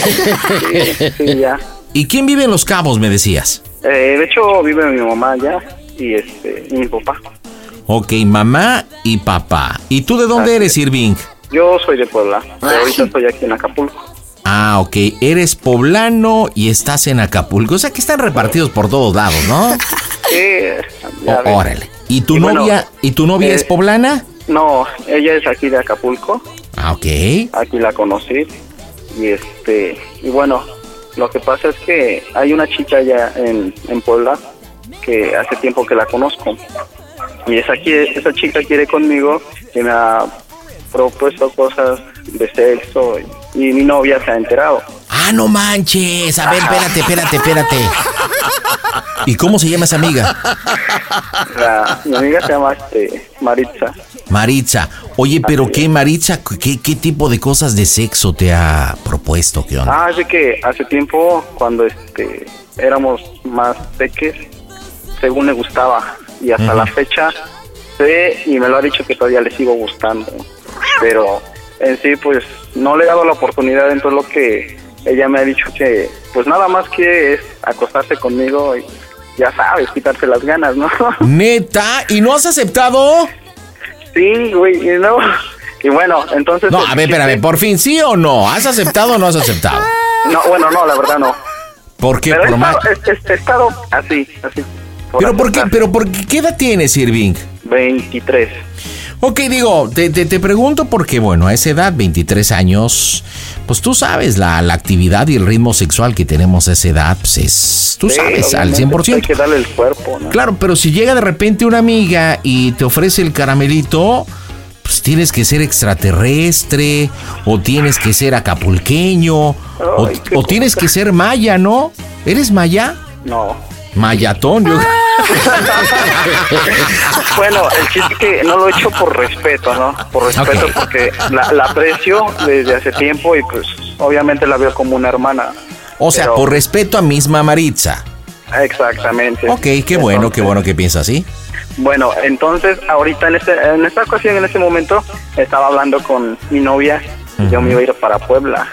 Sí, sí, ya. ¿Y quién vive en Los Cabos, me decías? Eh, de hecho, vive mi mamá allá y este y mi papá. Ok, mamá y papá. ¿Y tú de dónde eres, Irving? Yo soy de Puebla, pero ahorita estoy aquí en Acapulco. Ah, ok, eres poblano y estás en Acapulco. O sea que están repartidos por todos lados, ¿no? Sí, ya O- ves. órale. ¿Y tu Y bueno, novia, y tu novia eh, es poblana? No, ella es aquí de Acapulco. Ah, ok. Aquí la conocí. Y este, y bueno, lo que pasa es que hay una chica allá en, en Puebla que hace tiempo que la conozco. Y esa, esa chica quiere conmigo y me ha propuesto cosas de sexo y, y mi novia se ha enterado. Ah, no manches. A ver, espérate, espérate, espérate. ¿Y cómo se llama esa amiga? La- mi amiga se llama este, Maritza. Maritza. Oye, pero ¿qué, Maritza? ¿Qué, qué tipo de cosas de sexo te ha propuesto? ¿Qué onda? Ah, que hace tiempo, cuando este éramos más peques, según le gustaba. Y hasta la fecha, sé y me lo ha dicho que todavía le sigo gustando. Pero en sí, pues no le he dado la oportunidad. Entonces, lo que ella me ha dicho que, pues nada más que es acostarse conmigo y ya sabes, quitarse las ganas, ¿no? ¿Neta? ¿Y no has aceptado? Sí, güey, no. Y bueno, entonces. No, a ver, espérame, por fin, ¿sí o no? ¿Has aceptado o no has aceptado? No, bueno, no, la verdad no. ¿Por qué? Pero he Por ma- estado, he- he- he estado así, así. ¿Pero por qué? ¿Pero por qué? ¿Qué edad tienes, Irving? 23. Ok, digo, te, te, te pregunto porque, bueno, a esa edad, 23 años, pues tú sabes, la, la actividad y el ritmo sexual que tenemos a esa edad, pues es, tú Sí, sabes, al obviamente, pues, 100%. Hay que darle el cuerpo, ¿no? Claro, pero si llega de repente una amiga y te ofrece el caramelito, pues tienes que ser extraterrestre, o tienes que ser acapulqueño, Ay, o tienes que ser maya, ¿no? ¿Eres maya? No. Mayatón, yo. bueno, el chiste es que no lo he hecho por respeto, ¿no? Por respeto porque la, la aprecio desde hace tiempo y pues obviamente la veo como una hermana. O sea, Pero- por respeto a misma Maritza. Exactamente. Ok, qué bueno, qué bueno que piensas así. Bueno, entonces ahorita en, este, en esta ocasión, en este momento, estaba hablando con mi novia y yo me iba a ir para Puebla.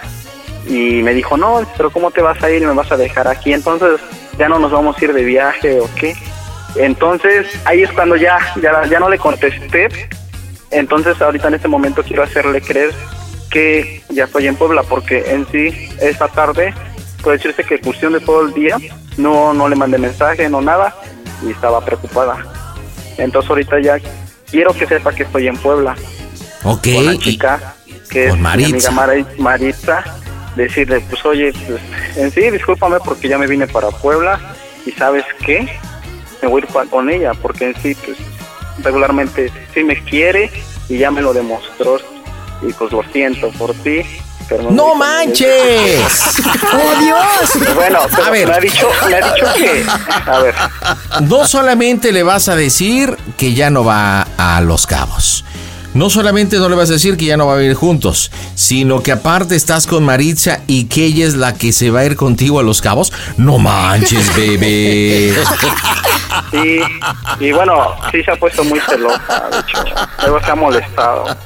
Y me dijo, no, pero ¿cómo te vas a ir y me vas a dejar aquí? Entonces, ¿ya no nos vamos a ir de viaje o qué? Entonces, ahí es cuando ya, ya, ya no le contesté. Entonces, ahorita en este momento quiero hacerle creer que ya estoy en Puebla, porque en sí, esta tarde, puede decirse que cuestión de todo el día, no, no le mandé mensaje, no nada, y estaba preocupada. Entonces ahorita ya quiero que sepa que estoy en Puebla. Ok. Con la chica que es Con mi Maritza. amiga Mari- Maritza. Decirle, pues oye, pues, en sí, discúlpame porque ya me vine para Puebla y ¿sabes qué? Me voy a ir con ella porque en sí, pues regularmente sí me quiere y ya me lo demostró y pues lo siento por ti. Pero ¡No manches! ¡Oh, Dios! Bueno, pero A ver. me ha dicho, me ha dicho que, a ver, No solamente le vas a decir que ya no va a Los Cabos. No solamente no le vas a decir que ya no va a vivir juntos, sino que aparte estás con Maritza y que ella es la que se va a ir contigo a Los Cabos. No manches, bebé. y, y bueno, sí se ha puesto muy celosa, de hecho, luego se ha molestado.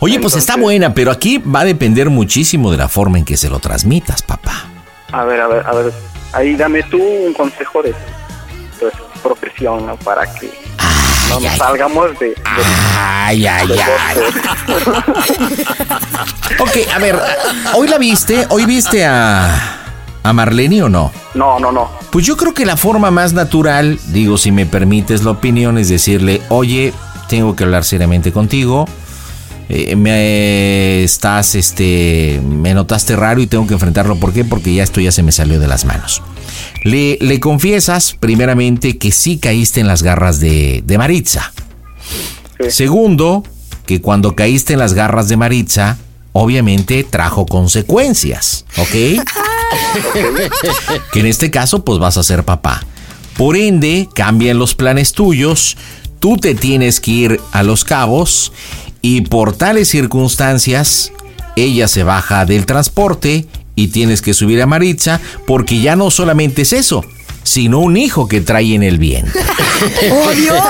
Oye, pues está buena, pero aquí va a depender muchísimo de la forma en que se lo transmitas, papá. A ver, a ver, a ver, ahí dame tú un consejo de pues, profesión, ¿no? Para que no nos salgamos de... de- Ay, ay, de ay. Ok, a ver, ¿hoy la viste? ¿Hoy viste a, a Marlene o no? No, no, no. Pues yo creo que la forma más natural, digo, si me permites la opinión, es decirle, oye, tengo que hablar seriamente contigo. Eh, me estás, este, me notaste raro y tengo que enfrentarlo. ¿Por qué? Porque ya esto ya se me salió de las manos. Le, le confiesas, primeramente, que sí caíste en las garras de, de Maritza. Segundo, que cuando caíste en las garras de Maritza, obviamente trajo consecuencias, ¿ok? que en este caso, pues vas a ser papá. Por ende, cambian los planes tuyos, tú te tienes que ir a los cabos y por tales circunstancias, ella se baja del transporte y tienes que subir a Maritza porque ya no solamente es eso, sino un hijo que trae en el vientre. ¡Oh, Dios!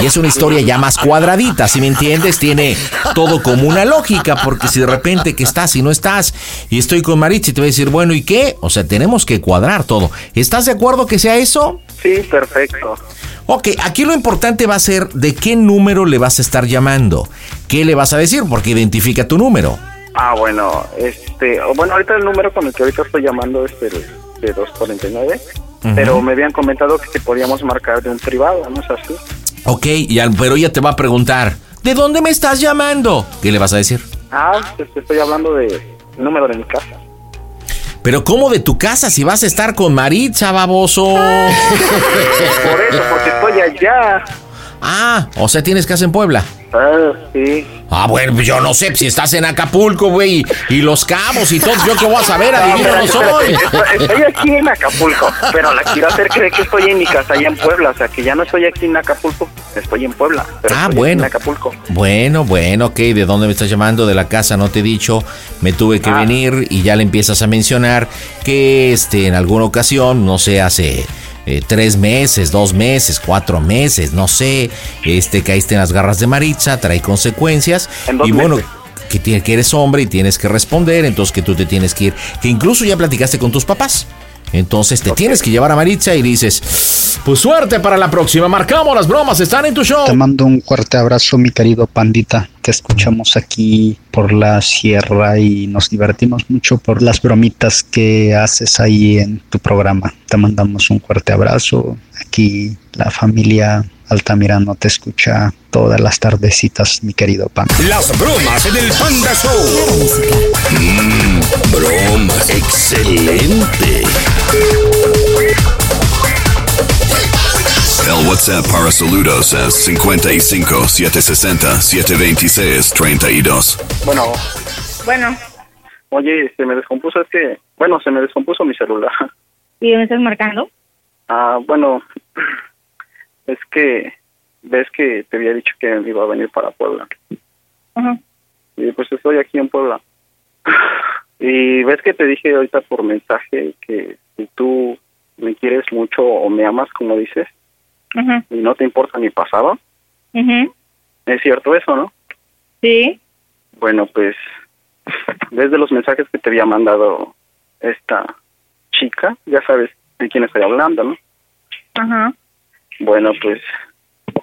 Y es una historia ya más cuadradita, si me entiendes, tiene todo como una lógica, porque si de repente que estás y no estás, y estoy con Maritza y te voy a decir, bueno, ¿y qué? O sea, tenemos que cuadrar todo. ¿Estás de acuerdo que sea eso? Sí, perfecto. Ok, aquí lo importante va a ser de qué número le vas a estar llamando. ¿Qué le vas a decir? Porque identifica tu número. Ah, bueno, este, bueno, ahorita el número con el que ahorita estoy llamando es el de 249, Ujú. pero me habían comentado que si podíamos marcar de un privado, ¿no es así? Ok, y al- pero ella te va a preguntar, ¿de dónde me estás llamando? ¿Qué le vas a decir? Ah, pues estoy hablando de número de mi casa. Pero ¿cómo de tu casa si vas a estar con Maritza, baboso? Por eso, porque estoy allá. Ah, o sea, tienes casa en Puebla. Ah, sí. Ah, bueno, pues yo no sé, si estás en Acapulco, güey, y, los cabos y todo, yo qué voy a saber, No, adivino no espérate, soy. Estoy, aquí en Acapulco, pero la quiero hacer creer que estoy en mi casa allá en Puebla. O sea, que ya no estoy aquí en Acapulco, estoy en Puebla. Pero Ah, estoy bueno. en Acapulco. Bueno, bueno, ok, ¿de dónde me estás llamando? De la casa, no te he dicho, me tuve que venir y ya le empiezas a mencionar que este, en alguna ocasión, no sé, hace eh, tres meses, dos meses, cuatro meses, no sé, este, caíste en las garras de Maritza, trae consecuencias En dos y bueno... meses. Que, tie- que eres hombre y tienes que responder, entonces que tú te tienes que ir, que incluso ya platicaste con tus papás. Entonces te tienes que llevar a Maritza y dices, pues suerte para la próxima, marcamos las bromas, están en tu show. Te mando un fuerte abrazo, mi querido pandita. Te escuchamos aquí por la sierra y nos divertimos mucho por las bromitas que haces ahí en tu programa. Te mandamos un fuerte abrazo. Aquí la familia Altamirano te escucha todas las tardecitas, mi querido pan. Las bromas en el Panda Show. Mmm, bromas. Excelente. El WhatsApp para saludos es 55 760 726 32. Bueno, Bueno, oye, se me descompuso, es que, bueno, se me descompuso mi celular. ¿y me estás marcando? Ah, bueno, es que, ves que te había dicho que iba a venir para Puebla. Ajá. Y pues estoy aquí en Puebla. Y ves que te dije ahorita por mensaje que si tú me quieres mucho o me amas, como dices, Ajá. y no te importa mi pasado, Ujú. es cierto eso, ¿no? Sí. Bueno, pues, desde los mensajes que te había mandado esta chica, ya sabes de quién estoy hablando, ¿no? Ajá. Bueno, pues,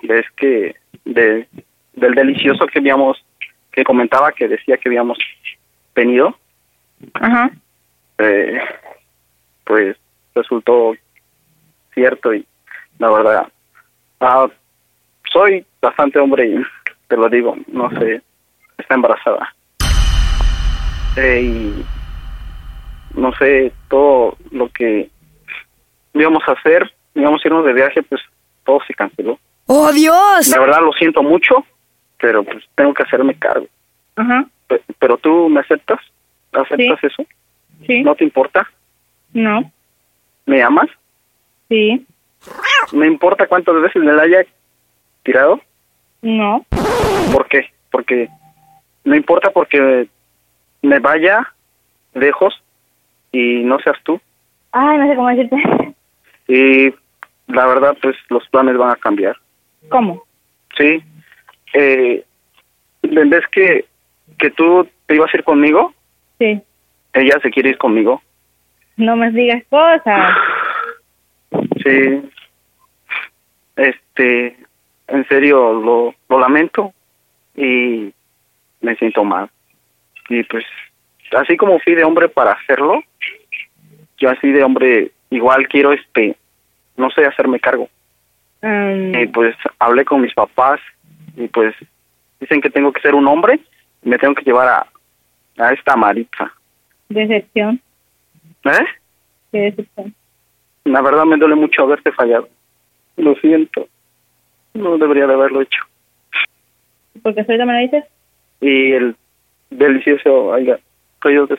ves que de, del delicioso que habíamos, que comentaba que decía que habíamos tenido, Ajá. eh, pues resultó cierto y la verdad, ah, soy bastante hombre y te lo digo, no sé, está embarazada. Eh, y no sé, todo lo que íbamos a hacer, íbamos a irnos de viaje, pues todo se canceló. ¡Oh, Dios! La verdad lo siento mucho, pero pues tengo que hacerme cargo. Ajá. Pe- Pero tú me aceptas? ¿Aceptas eso? Sí. ¿No te importa? No. ¿Me amas? Sí. ¿Me importa cuántas veces me la haya tirado? No. ¿Por qué? Porque no importa porque me vaya lejos y no seas tú. Ay, no sé cómo decirte. Y la verdad, pues los planes van a cambiar. ¿Cómo? Sí. Eh, ¿Ves que, que tú te ibas a ir conmigo? Sí. Ella se quiere ir conmigo. No me digas cosas. Sí. Este, en serio, lo, lo lamento y me siento mal. Y pues, así como fui de hombre para hacerlo, yo así de hombre igual quiero, este, no sé, hacerme cargo. Mm, Y pues hablé con mis papás y pues dicen que tengo que ser un hombre y me tengo que llevar a, a esta Maritza. decepción. ¿Eh? Qué decepción. La verdad me duele mucho haberte fallado. Lo siento. No debería de haberlo hecho. ¿Por qué ahorita me lo dices? Y el delicioso haya traído de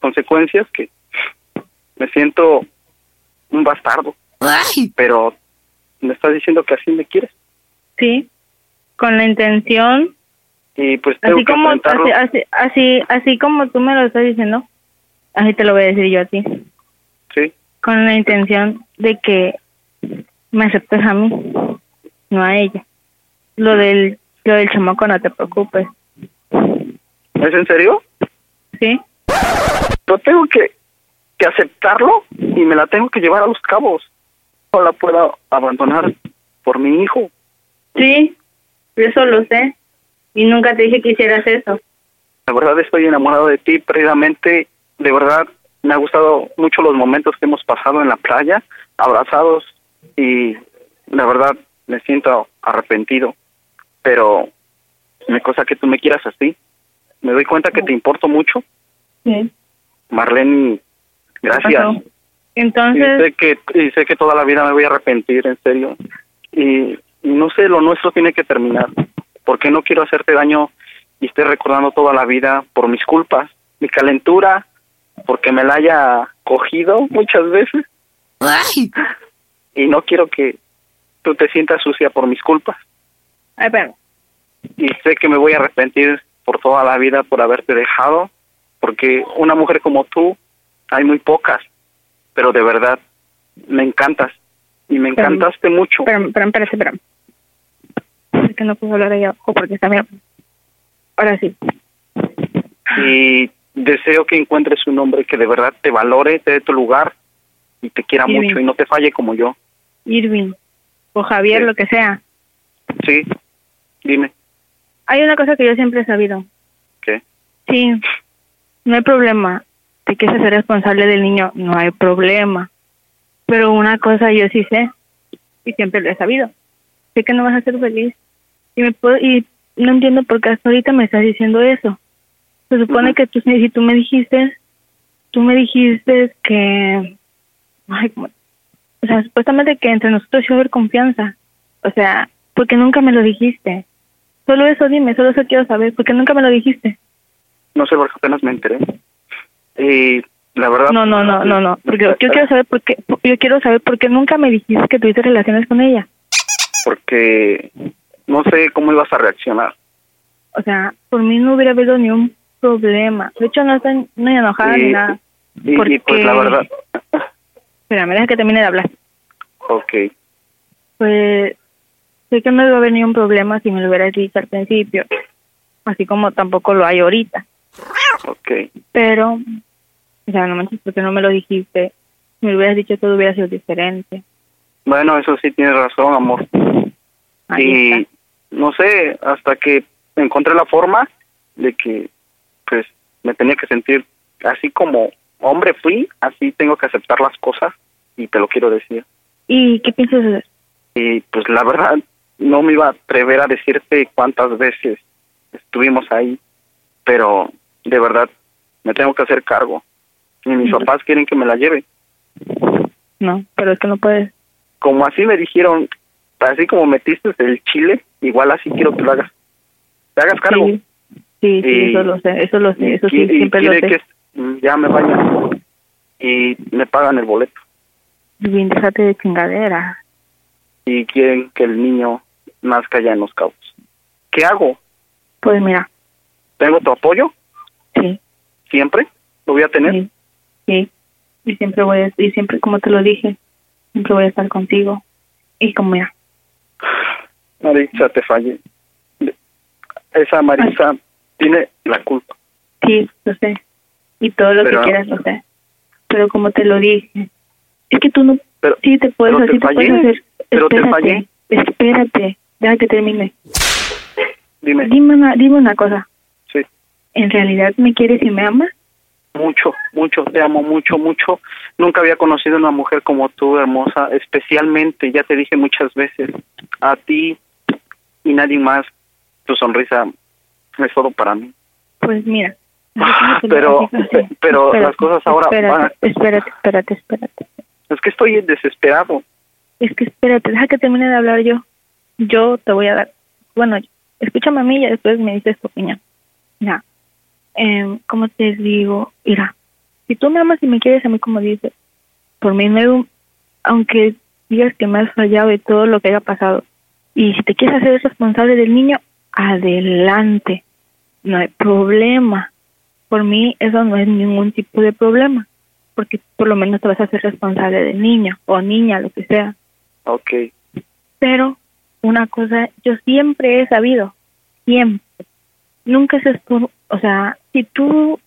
consecuencias que me siento un bastardo. Pero me estás diciendo que así me quieres. Sí. Con la intención, Y pues tengo así que como así, así, así, así como tú me lo estás diciendo, así te lo voy a decir yo a ti. Sí. Con la intención de que me aceptes a mí, no a ella. Lo del, lo del chamaco no te preocupes. ¿Es en serio? Sí. Yo tengo que, que aceptarlo y me la tengo que llevar a los cabos. No la puedo abandonar por mi hijo. Sí, eso lo sé. Y nunca te dije que hicieras eso. La verdad estoy enamorado de ti, previamente, de verdad me ha gustado mucho los momentos que hemos pasado en la playa, abrazados y la verdad me siento arrepentido, pero me cosa que tú me quieras así. Me doy cuenta que te importo mucho, Sí. Marlene, gracias. Y Entonces, sé que y sé que toda la vida me voy a arrepentir, en serio. Y, no sé, lo nuestro tiene que terminar, porque no quiero hacerte daño y esté recordando toda la vida por mis culpas, mi calentura, porque me la haya cogido muchas veces. Y no quiero que tú te sientas sucia por mis culpas. ay, espérame. Y sé que me voy a arrepentir por toda la vida por haberte dejado, porque una mujer como tú hay muy pocas, pero de verdad me encantas y me encantaste mucho. Espérame, espérame, espérame, espérame. Es que no puedo hablar allá abajo porque está bien. Ahora sí. Y deseo que encuentres un hombre que de verdad te valore, te dé tu lugar y te quiera mucho y no te falle como yo. Irving o Javier, lo que sea. Sí, dime, Hay una cosa que yo siempre he sabido. ¿qué? Sí, no hay problema. Te quieres ser responsable del niño, no hay problema. Pero una cosa yo sí sé, y siempre lo he sabido. Sé que no vas a ser feliz. Y, me puedo, y no entiendo por qué hasta ahorita me estás diciendo eso. Se supone que tú, si tú me dijiste, tú me dijiste que, ay, ¿cómo? o sea, supuestamente que entre nosotros iba a haber confianza. O sea, ¿por qué nunca me lo dijiste? Solo eso dime, solo eso quiero saber, ¿por qué nunca me lo dijiste? No sé porque apenas me enteré. Y la verdad... No, no, no, no, no, porque yo quiero saber por qué, yo quiero saber por qué nunca me dijiste que tuviste relaciones con ella. Porque no sé cómo ibas a reaccionar. O sea, por mí no hubiera habido ni un problema. De hecho, no estoy estoy enojada Y- ni nada. Y, y, pues Porque- la verdad... Espérame, deja que termine de hablar. Ok, Pues sé que no iba a haber ni un problema si me lo hubieras dicho al principio, así como tampoco lo hay ahorita. Ok. Pero, o sea, no manches, porque no me lo dijiste. Si me lo hubieras dicho, todo hubiera sido diferente. Bueno, eso sí tienes razón, amor. Ahí y está. no sé, hasta que encontré la forma de que, pues, me tenía que sentir así como hombre fui, así tengo que aceptar las cosas y te lo quiero decir. ¿Y qué piensas hacer? Y pues la verdad, no me iba a atrever a decirte cuántas veces estuvimos ahí, pero de verdad me tengo que hacer cargo. Y mis papás quieren que me la lleve. No, pero es que no puedes. Como así me dijeron, así como metiste el chile, igual así quiero que lo hagas. Te hagas cargo. Sí, sí, sí, Y- eso lo sé, eso lo sé, eso sí, y siempre lo quiere sé. que mm, ya me y me pagan el boleto. Bien, déjate de chingadera. y quieren que el niño nazca ya en los cabos. ¿Qué hago? Pues mira, ¿Tengo tu apoyo? ¿Siempre? ¿Lo voy a tener? sí, y siempre voy a, y siempre, como te lo dije, siempre voy a estar contigo. Y como mira, Marisa, te fallé. Esa Marisa tiene la culpa. sí, lo sé. Y todo lo Pero- que quieras lo sé. Pero como te lo dije, es que tú no, Pero- sí te puedes, pero te sí te puedes hacer. Pero te espérate, fallé. espérate, deja que termine. Dime. Dime una, dime una cosa. ¿En realidad me quieres y me amas? Mucho, mucho, te amo mucho, mucho. Nunca había conocido una mujer como tú, hermosa, especialmente, ya te dije muchas veces, a ti y nadie más. Tu sonrisa es todo para mí. Pues mira. Pero, pero Espérate, las cosas ahora espérate, van a- Espérate, espérate, espérate. Es que estoy desesperado. Es que espérate, deja que termine de hablar yo. Yo te voy a dar. Bueno, escúchame a mí y después me dices tu opinión. Ya. Eh, ¿Cómo te digo? Mira, si tú me amas y me quieres a mí como dices, por mí no hay un- Aunque digas que me has fallado y todo lo que haya pasado, y si te quieres hacer responsable del niño, adelante. No hay problema. Por mí eso no es ningún tipo de problema, porque por lo menos te vas a hacer responsable del niño o niña, lo que sea. Ok. Pero una cosa, yo siempre he sabido, siempre, nunca es por, o sea, si tú,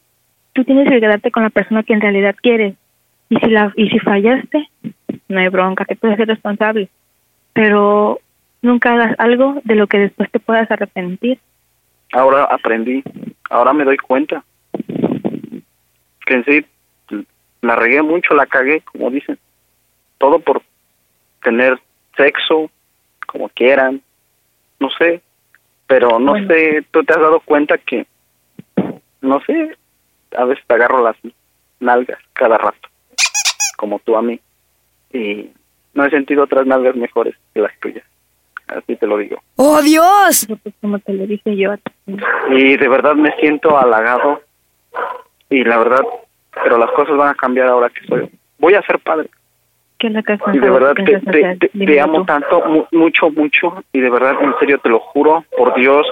tú tienes que quedarte con la persona que en realidad quieres, y si la, y si fallaste, no hay bronca, te puedes hacer responsable, pero nunca hagas algo de lo que después te puedas arrepentir. Ahora aprendí, ahora me doy cuenta que en sí la regué mucho, la cagué, como dicen. Todo por tener sexo, como quieran, no sé. Pero no Bueno. sé, tú te has dado cuenta que, no sé, a veces te agarro las nalgas cada rato, como tú a mí. Y no he sentido otras nalgas mejores que las tuyas. Así te lo digo. ¡Oh, Dios! Pues como te lo dije yo a ti. Y de verdad me siento halagado. Y la verdad, pero las cosas van a cambiar ahora que soy. Voy a ser padre. ¿Qué has Y de verdad que te, te, amo tú. tanto, mu- mucho, mucho. Y de verdad, en serio, te lo juro, por Dios,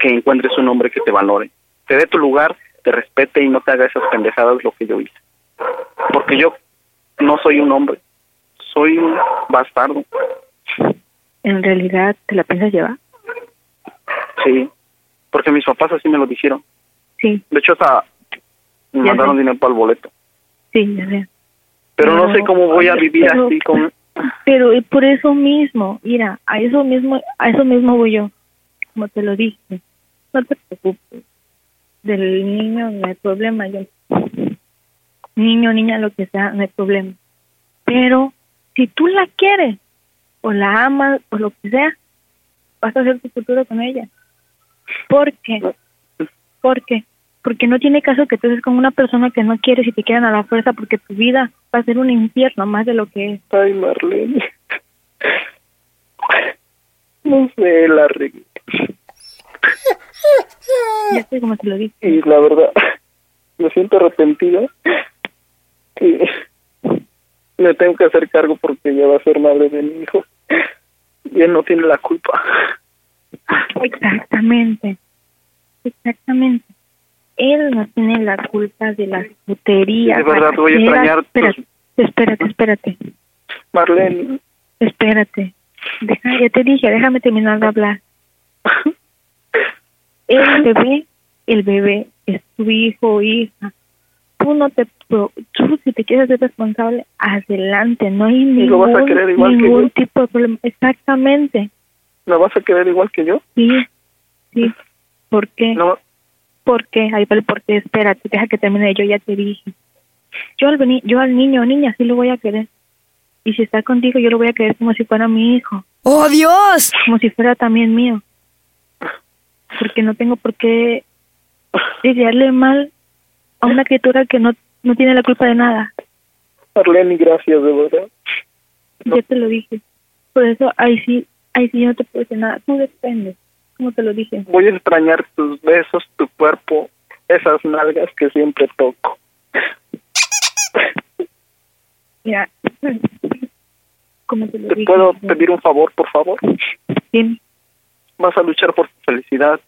que encuentres un hombre que te valore. Te dé tu lugar, te respete y no te haga esas pendejadas lo que yo hice. Porque yo no soy un hombre. Soy un bastardo. ¿En realidad te la piensas llevar? Sí. Porque mis papás así me lo dijeron. Sí, De hecho, hasta me Ya mandaron sé. dinero para el boleto. sí, ya sé. Pero no sé cómo voy a vivir pero- así con... Pero y por eso mismo, mira, a eso mismo, a eso mismo voy yo. Como te lo dije, no te preocupes. Del niño no hay problema, yo. Niño, niña, lo que sea, no hay problema. Pero si tú la quieres, o la amas, o lo que sea, vas a hacer tu futuro con ella. ¿Por qué? ¿Por qué? Porque no tiene caso que tú estés con una persona que no quieres y te quieran a la fuerza porque tu vida va a ser un infierno más de lo que es. Ay, Marlene. No sé, la regué. Ya sé cómo te lo dije. Y la verdad, me siento arrepentida. Y me tengo que hacer cargo porque ya va a ser madre de mi hijo. Y él no tiene la culpa. Exactamente. Exactamente. Él no tiene la culpa de las puterías. De verdad, voy a extrañar Espérate, espérate, espérate. Marlene, Espérate. Deja, ya te dije, déjame terminar de hablar. El bebé, el bebé es tu hijo o hija. Tú no te, tú si te quieres ser responsable, adelante. No hay Y lo vas a ningún, querer igual que ningún yo. tipo de problema. Exactamente. ¿me vas a querer igual que yo? Sí, sí. ¿Por qué? No, ¿Por qué? Ahí va el por qué. Espérate, deja que termine. Yo ya te dije. Yo al, veni- yo al niño o niña sí lo voy a querer. Y si está contigo, yo lo voy a querer como si fuera mi hijo. ¡Oh, Dios! Como si fuera también mío. Porque no tengo por qué desearle mal a una criatura que no, no tiene la culpa de nada. Arlene, gracias, de verdad. Ya te lo dije. Por eso, ahí sí, ahí sí yo no te puedo decir nada. Tú dependes. Como te lo dije. Voy a extrañar tus besos, tu cuerpo, esas nalgas que siempre toco. Mira, como te lo ¿Te dije. puedo pedir un favor, por favor? Dime. ¿Vas a luchar por tu felicidad?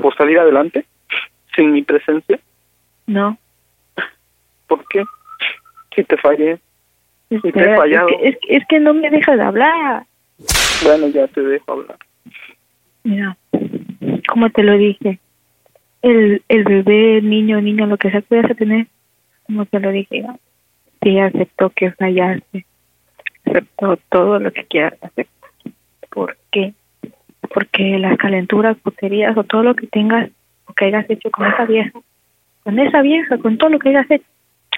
¿Por salir adelante? ¿Sin mi presencia? No. ¿Por qué? Si te fallé. Si te he fallado. Es que, es, que- no me dejas de hablar. Bueno, ya te dejo hablar. Mira, como te lo dije, el, el bebé, el niño, niño, lo que sea que vayas a tener, como te lo dije, sí aceptó que fallaste, aceptó todo lo que quieras hacer. ¿Por qué? Porque las calenturas, puterías o todo lo que tengas o que hayas hecho con esa vieja, con esa vieja, con todo lo que hayas hecho,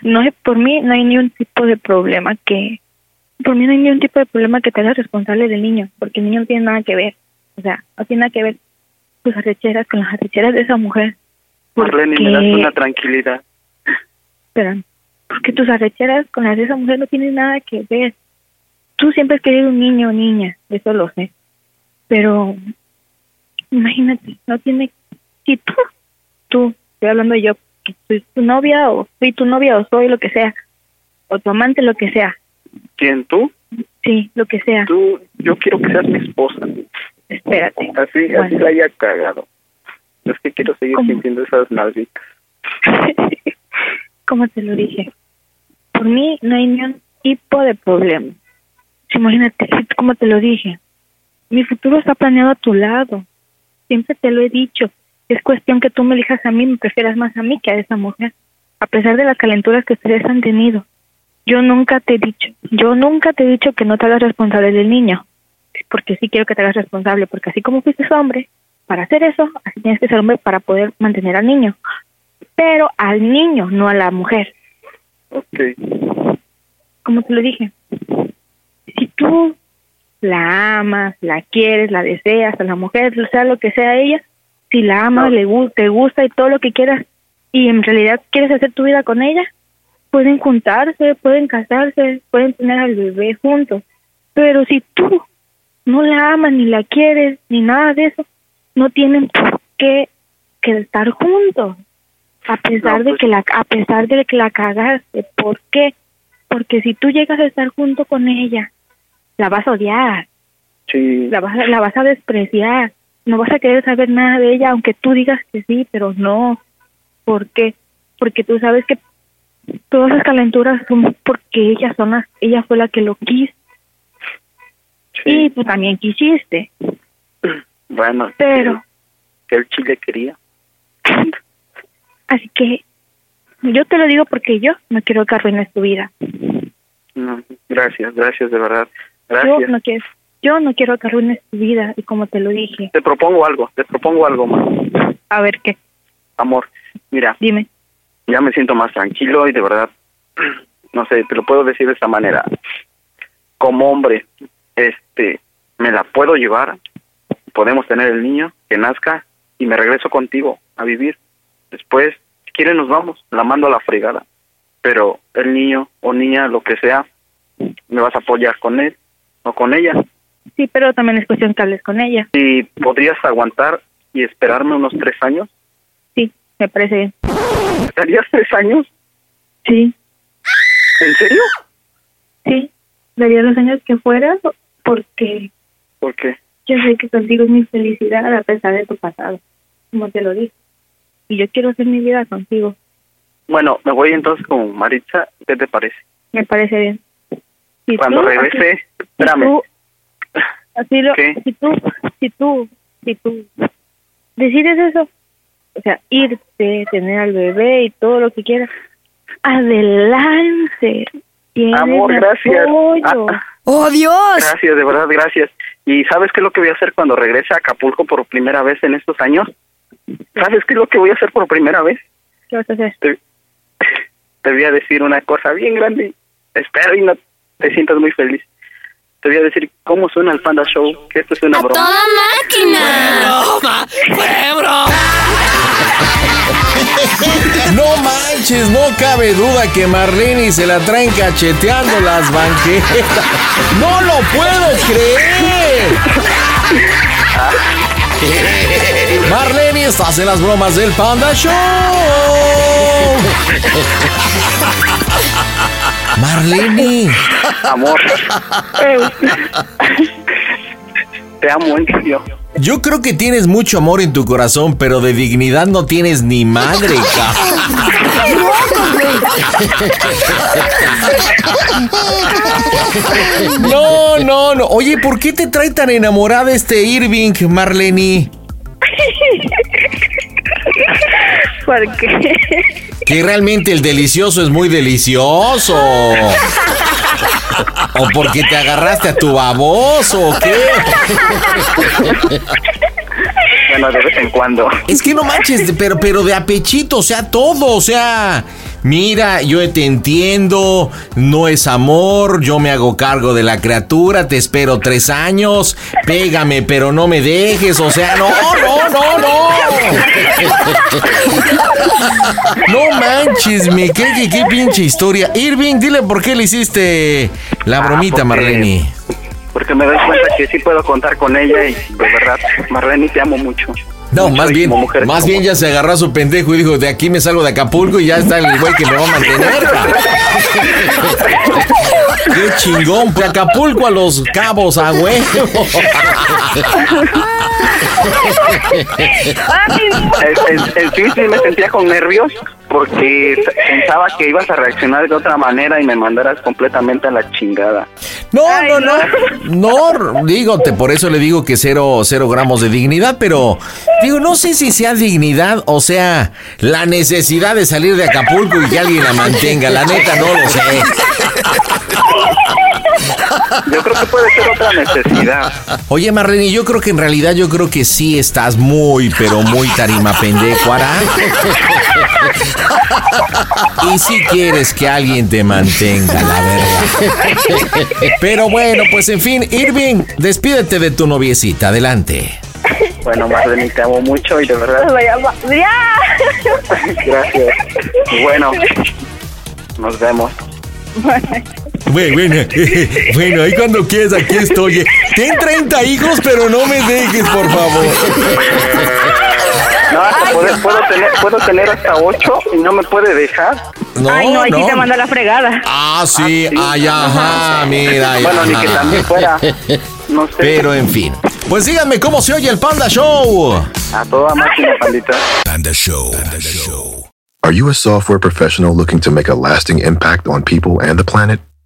no es por mí, no hay ni un tipo de problema que, por mí no hay ni un tipo de problema que te hagas responsable del niño, porque el niño no tiene nada que ver. O sea, no tiene nada que ver tus arrecheras con las arrecheras de esa mujer. Marlene, me das Porque- una tranquilidad. Espera, porque tus arrecheras con las de esa mujer no tienen nada que ver. Tú siempre has querido un niño o niña, eso lo sé. Pero imagínate, no tiene... Si tú, tú, estoy hablando yo, que soy tu novia o soy tu novia o soy lo que sea, o tu amante, lo que sea, ¿Quién tú? sí, lo que sea. Tú, yo quiero que seas mi esposa. Espérate. Así, así la haya cagado. Es que quiero seguir sintiendo esas nalguitas. como te lo dije, por mí no hay ni un tipo de problema. Si Imagínate, como te lo dije, mi futuro está planeado a tu lado. Siempre te lo he dicho. Es cuestión que tú me elijas a mí, me prefieras más a mí que a esa mujer. A pesar de las calenturas que ustedes han tenido. Yo nunca te he dicho, yo nunca te he dicho que no te hagas responsable del niño. Porque sí quiero que te hagas responsable, porque así como fuiste hombre, para hacer eso, así tienes que ser hombre para poder mantener al niño. Pero al niño, no a la mujer. Ok. Como te lo dije, si tú la amas, la quieres, la deseas a la mujer, sea lo que sea ella, si la amas, le gu- te gusta y todo lo que quieras, y en realidad quieres hacer tu vida con ella, pueden juntarse, pueden casarse, pueden tener al bebé juntos. Pero si tú no la amas, ni la quieres, ni nada de eso, no tienen por qué que estar juntos. A pesar No, de pues- que la a pesar de que la cagaste, ¿por qué? Porque si tú llegas a estar junto con ella, la vas a odiar, Sí. la vas a, la vas a despreciar, no vas a querer saber nada de ella, aunque tú digas que sí, pero no. ¿Por qué? Porque tú sabes que todas esas calenturas son porque ella son las, ella fue la que lo quiso. Y tú también quisiste, Bueno, pero que el chile quería. así que yo te lo digo porque yo no quiero que arruines tu vida. No, gracias, gracias, de verdad. Yo Gracias. no quiero, yo no quiero que arruines tu vida y como te lo dije, Te propongo algo, te propongo algo más. a ver qué, Amor, mira, dime. ya me siento más tranquilo y de verdad, no sé, te lo puedo decir de esta manera. Como hombre, este, me la puedo llevar, podemos tener el niño que nazca y me regreso contigo a vivir. Después, si quieres nos vamos, la mando a la fregada. Pero el niño o niña, lo que sea, me vas a apoyar con él o con ella. Sí, pero también es cuestión que hables con ella. ¿Y podrías aguantar y esperarme unos tres años? Sí, me parece bien. ¿Estarías tres años? Sí, ¿En serio? sí. Daría los años que fuera porque ¿Por qué? yo sé que contigo es mi felicidad a pesar de tu pasado, como te lo dije. Y yo quiero hacer mi vida contigo. Bueno, me voy entonces con Maritza. ¿Qué te parece? Me parece bien. Si Cuando tú- regrese, así- si espérame. tú- así lo, ¿Qué? si tú, si tú, si tú decides eso, o sea, irte, tener al bebé y todo lo que quieras, adelante. Tienes Amor, gracias. apoyo. Ah, ¡Oh, Dios! Gracias, de verdad, gracias. ¿Y sabes qué es lo que voy a hacer cuando regrese a Acapulco por primera vez en estos años? ¿Sabes qué es lo que voy a hacer por primera vez? ¿Qué vas a hacer? Te, te voy a decir una cosa bien grande. Espero y no te sientas muy feliz. te voy a decir cómo suena el Panda Show, que esto es una broma. ¡Toda máquina! broma! ¡Fue broma! No manches, no cabe duda que Marlene se la traen cacheteando las banquetas. ¡No lo puedo creer! Marlene, estás en las bromas del Panda Show. Marlene. Amor. Te amo, en serio. Yo creo que tienes mucho amor en tu corazón, pero de dignidad no tienes ni madre. No, no, no. Oye, ¿por qué te trae tan enamorada este Irving, Marlene? ¿Por qué? Que realmente el delicioso es muy delicioso. ¿O porque te agarraste a tu baboso o qué? Bueno, de vez en cuando. Es que no manches, pero, pero de apechito, o sea, todo, o sea. Mira, yo te entiendo, no es amor, yo me hago cargo de la criatura, te espero tres años, pégame, pero no me dejes, o sea, no, no, no, no. No manches, me qué, qué, qué pinche historia. Irving, dile por qué le hiciste la bromita, porque- Marlene. Porque me doy cuenta que sí puedo contar con ella y de verdad, Marlene, te amo mucho. No, Mucho más bien, más como- bien ya se agarró a su pendejo y dijo, de aquí me salgo de Acapulco y ya está el güey que me va a mantener. Qué chingón, de Acapulco a los cabos a huevo. En, en- en sí, sí me sentía con nervios porque pensaba que ibas a reaccionar de otra manera y me mandaras completamente a la chingada. No, no, no, no, digo, te, por eso le digo que cero, cero gramos de dignidad, pero digo, no sé si sea dignidad o sea la necesidad de salir de Acapulco y que alguien la mantenga, la neta no lo sé. Yo creo que puede ser otra necesidad. Oye, Marlene, yo creo que en realidad yo creo que sí estás muy, pero muy tarima pendecuara. Y si quieres que alguien te mantenga, la verdad. Pero bueno, pues en fin, Irving, despídete de tu noviecita, adelante. Bueno, Marlene, te amo mucho y de verdad, ¡Ya! gracias. Bueno, nos vemos. Bueno, bueno, bueno, ahí cuando quieras, aquí estoy. Ten 30 hijos, pero no me dejes, por favor. No, hasta puedo, puedo tener, puedo tener hasta ocho y no me puede dejar. No, Ay, no, ahí sí no. te manda la fregada. Ah, sí, ay, ajá, mira. Bueno, ni que también fuera. No sé. Pero en fin. Pues díganme cómo se oye el Panda Show. A toda máquina, pandita. Panda Show. Panda Show. Are you a software professional looking to make a lasting impact on people and the planet?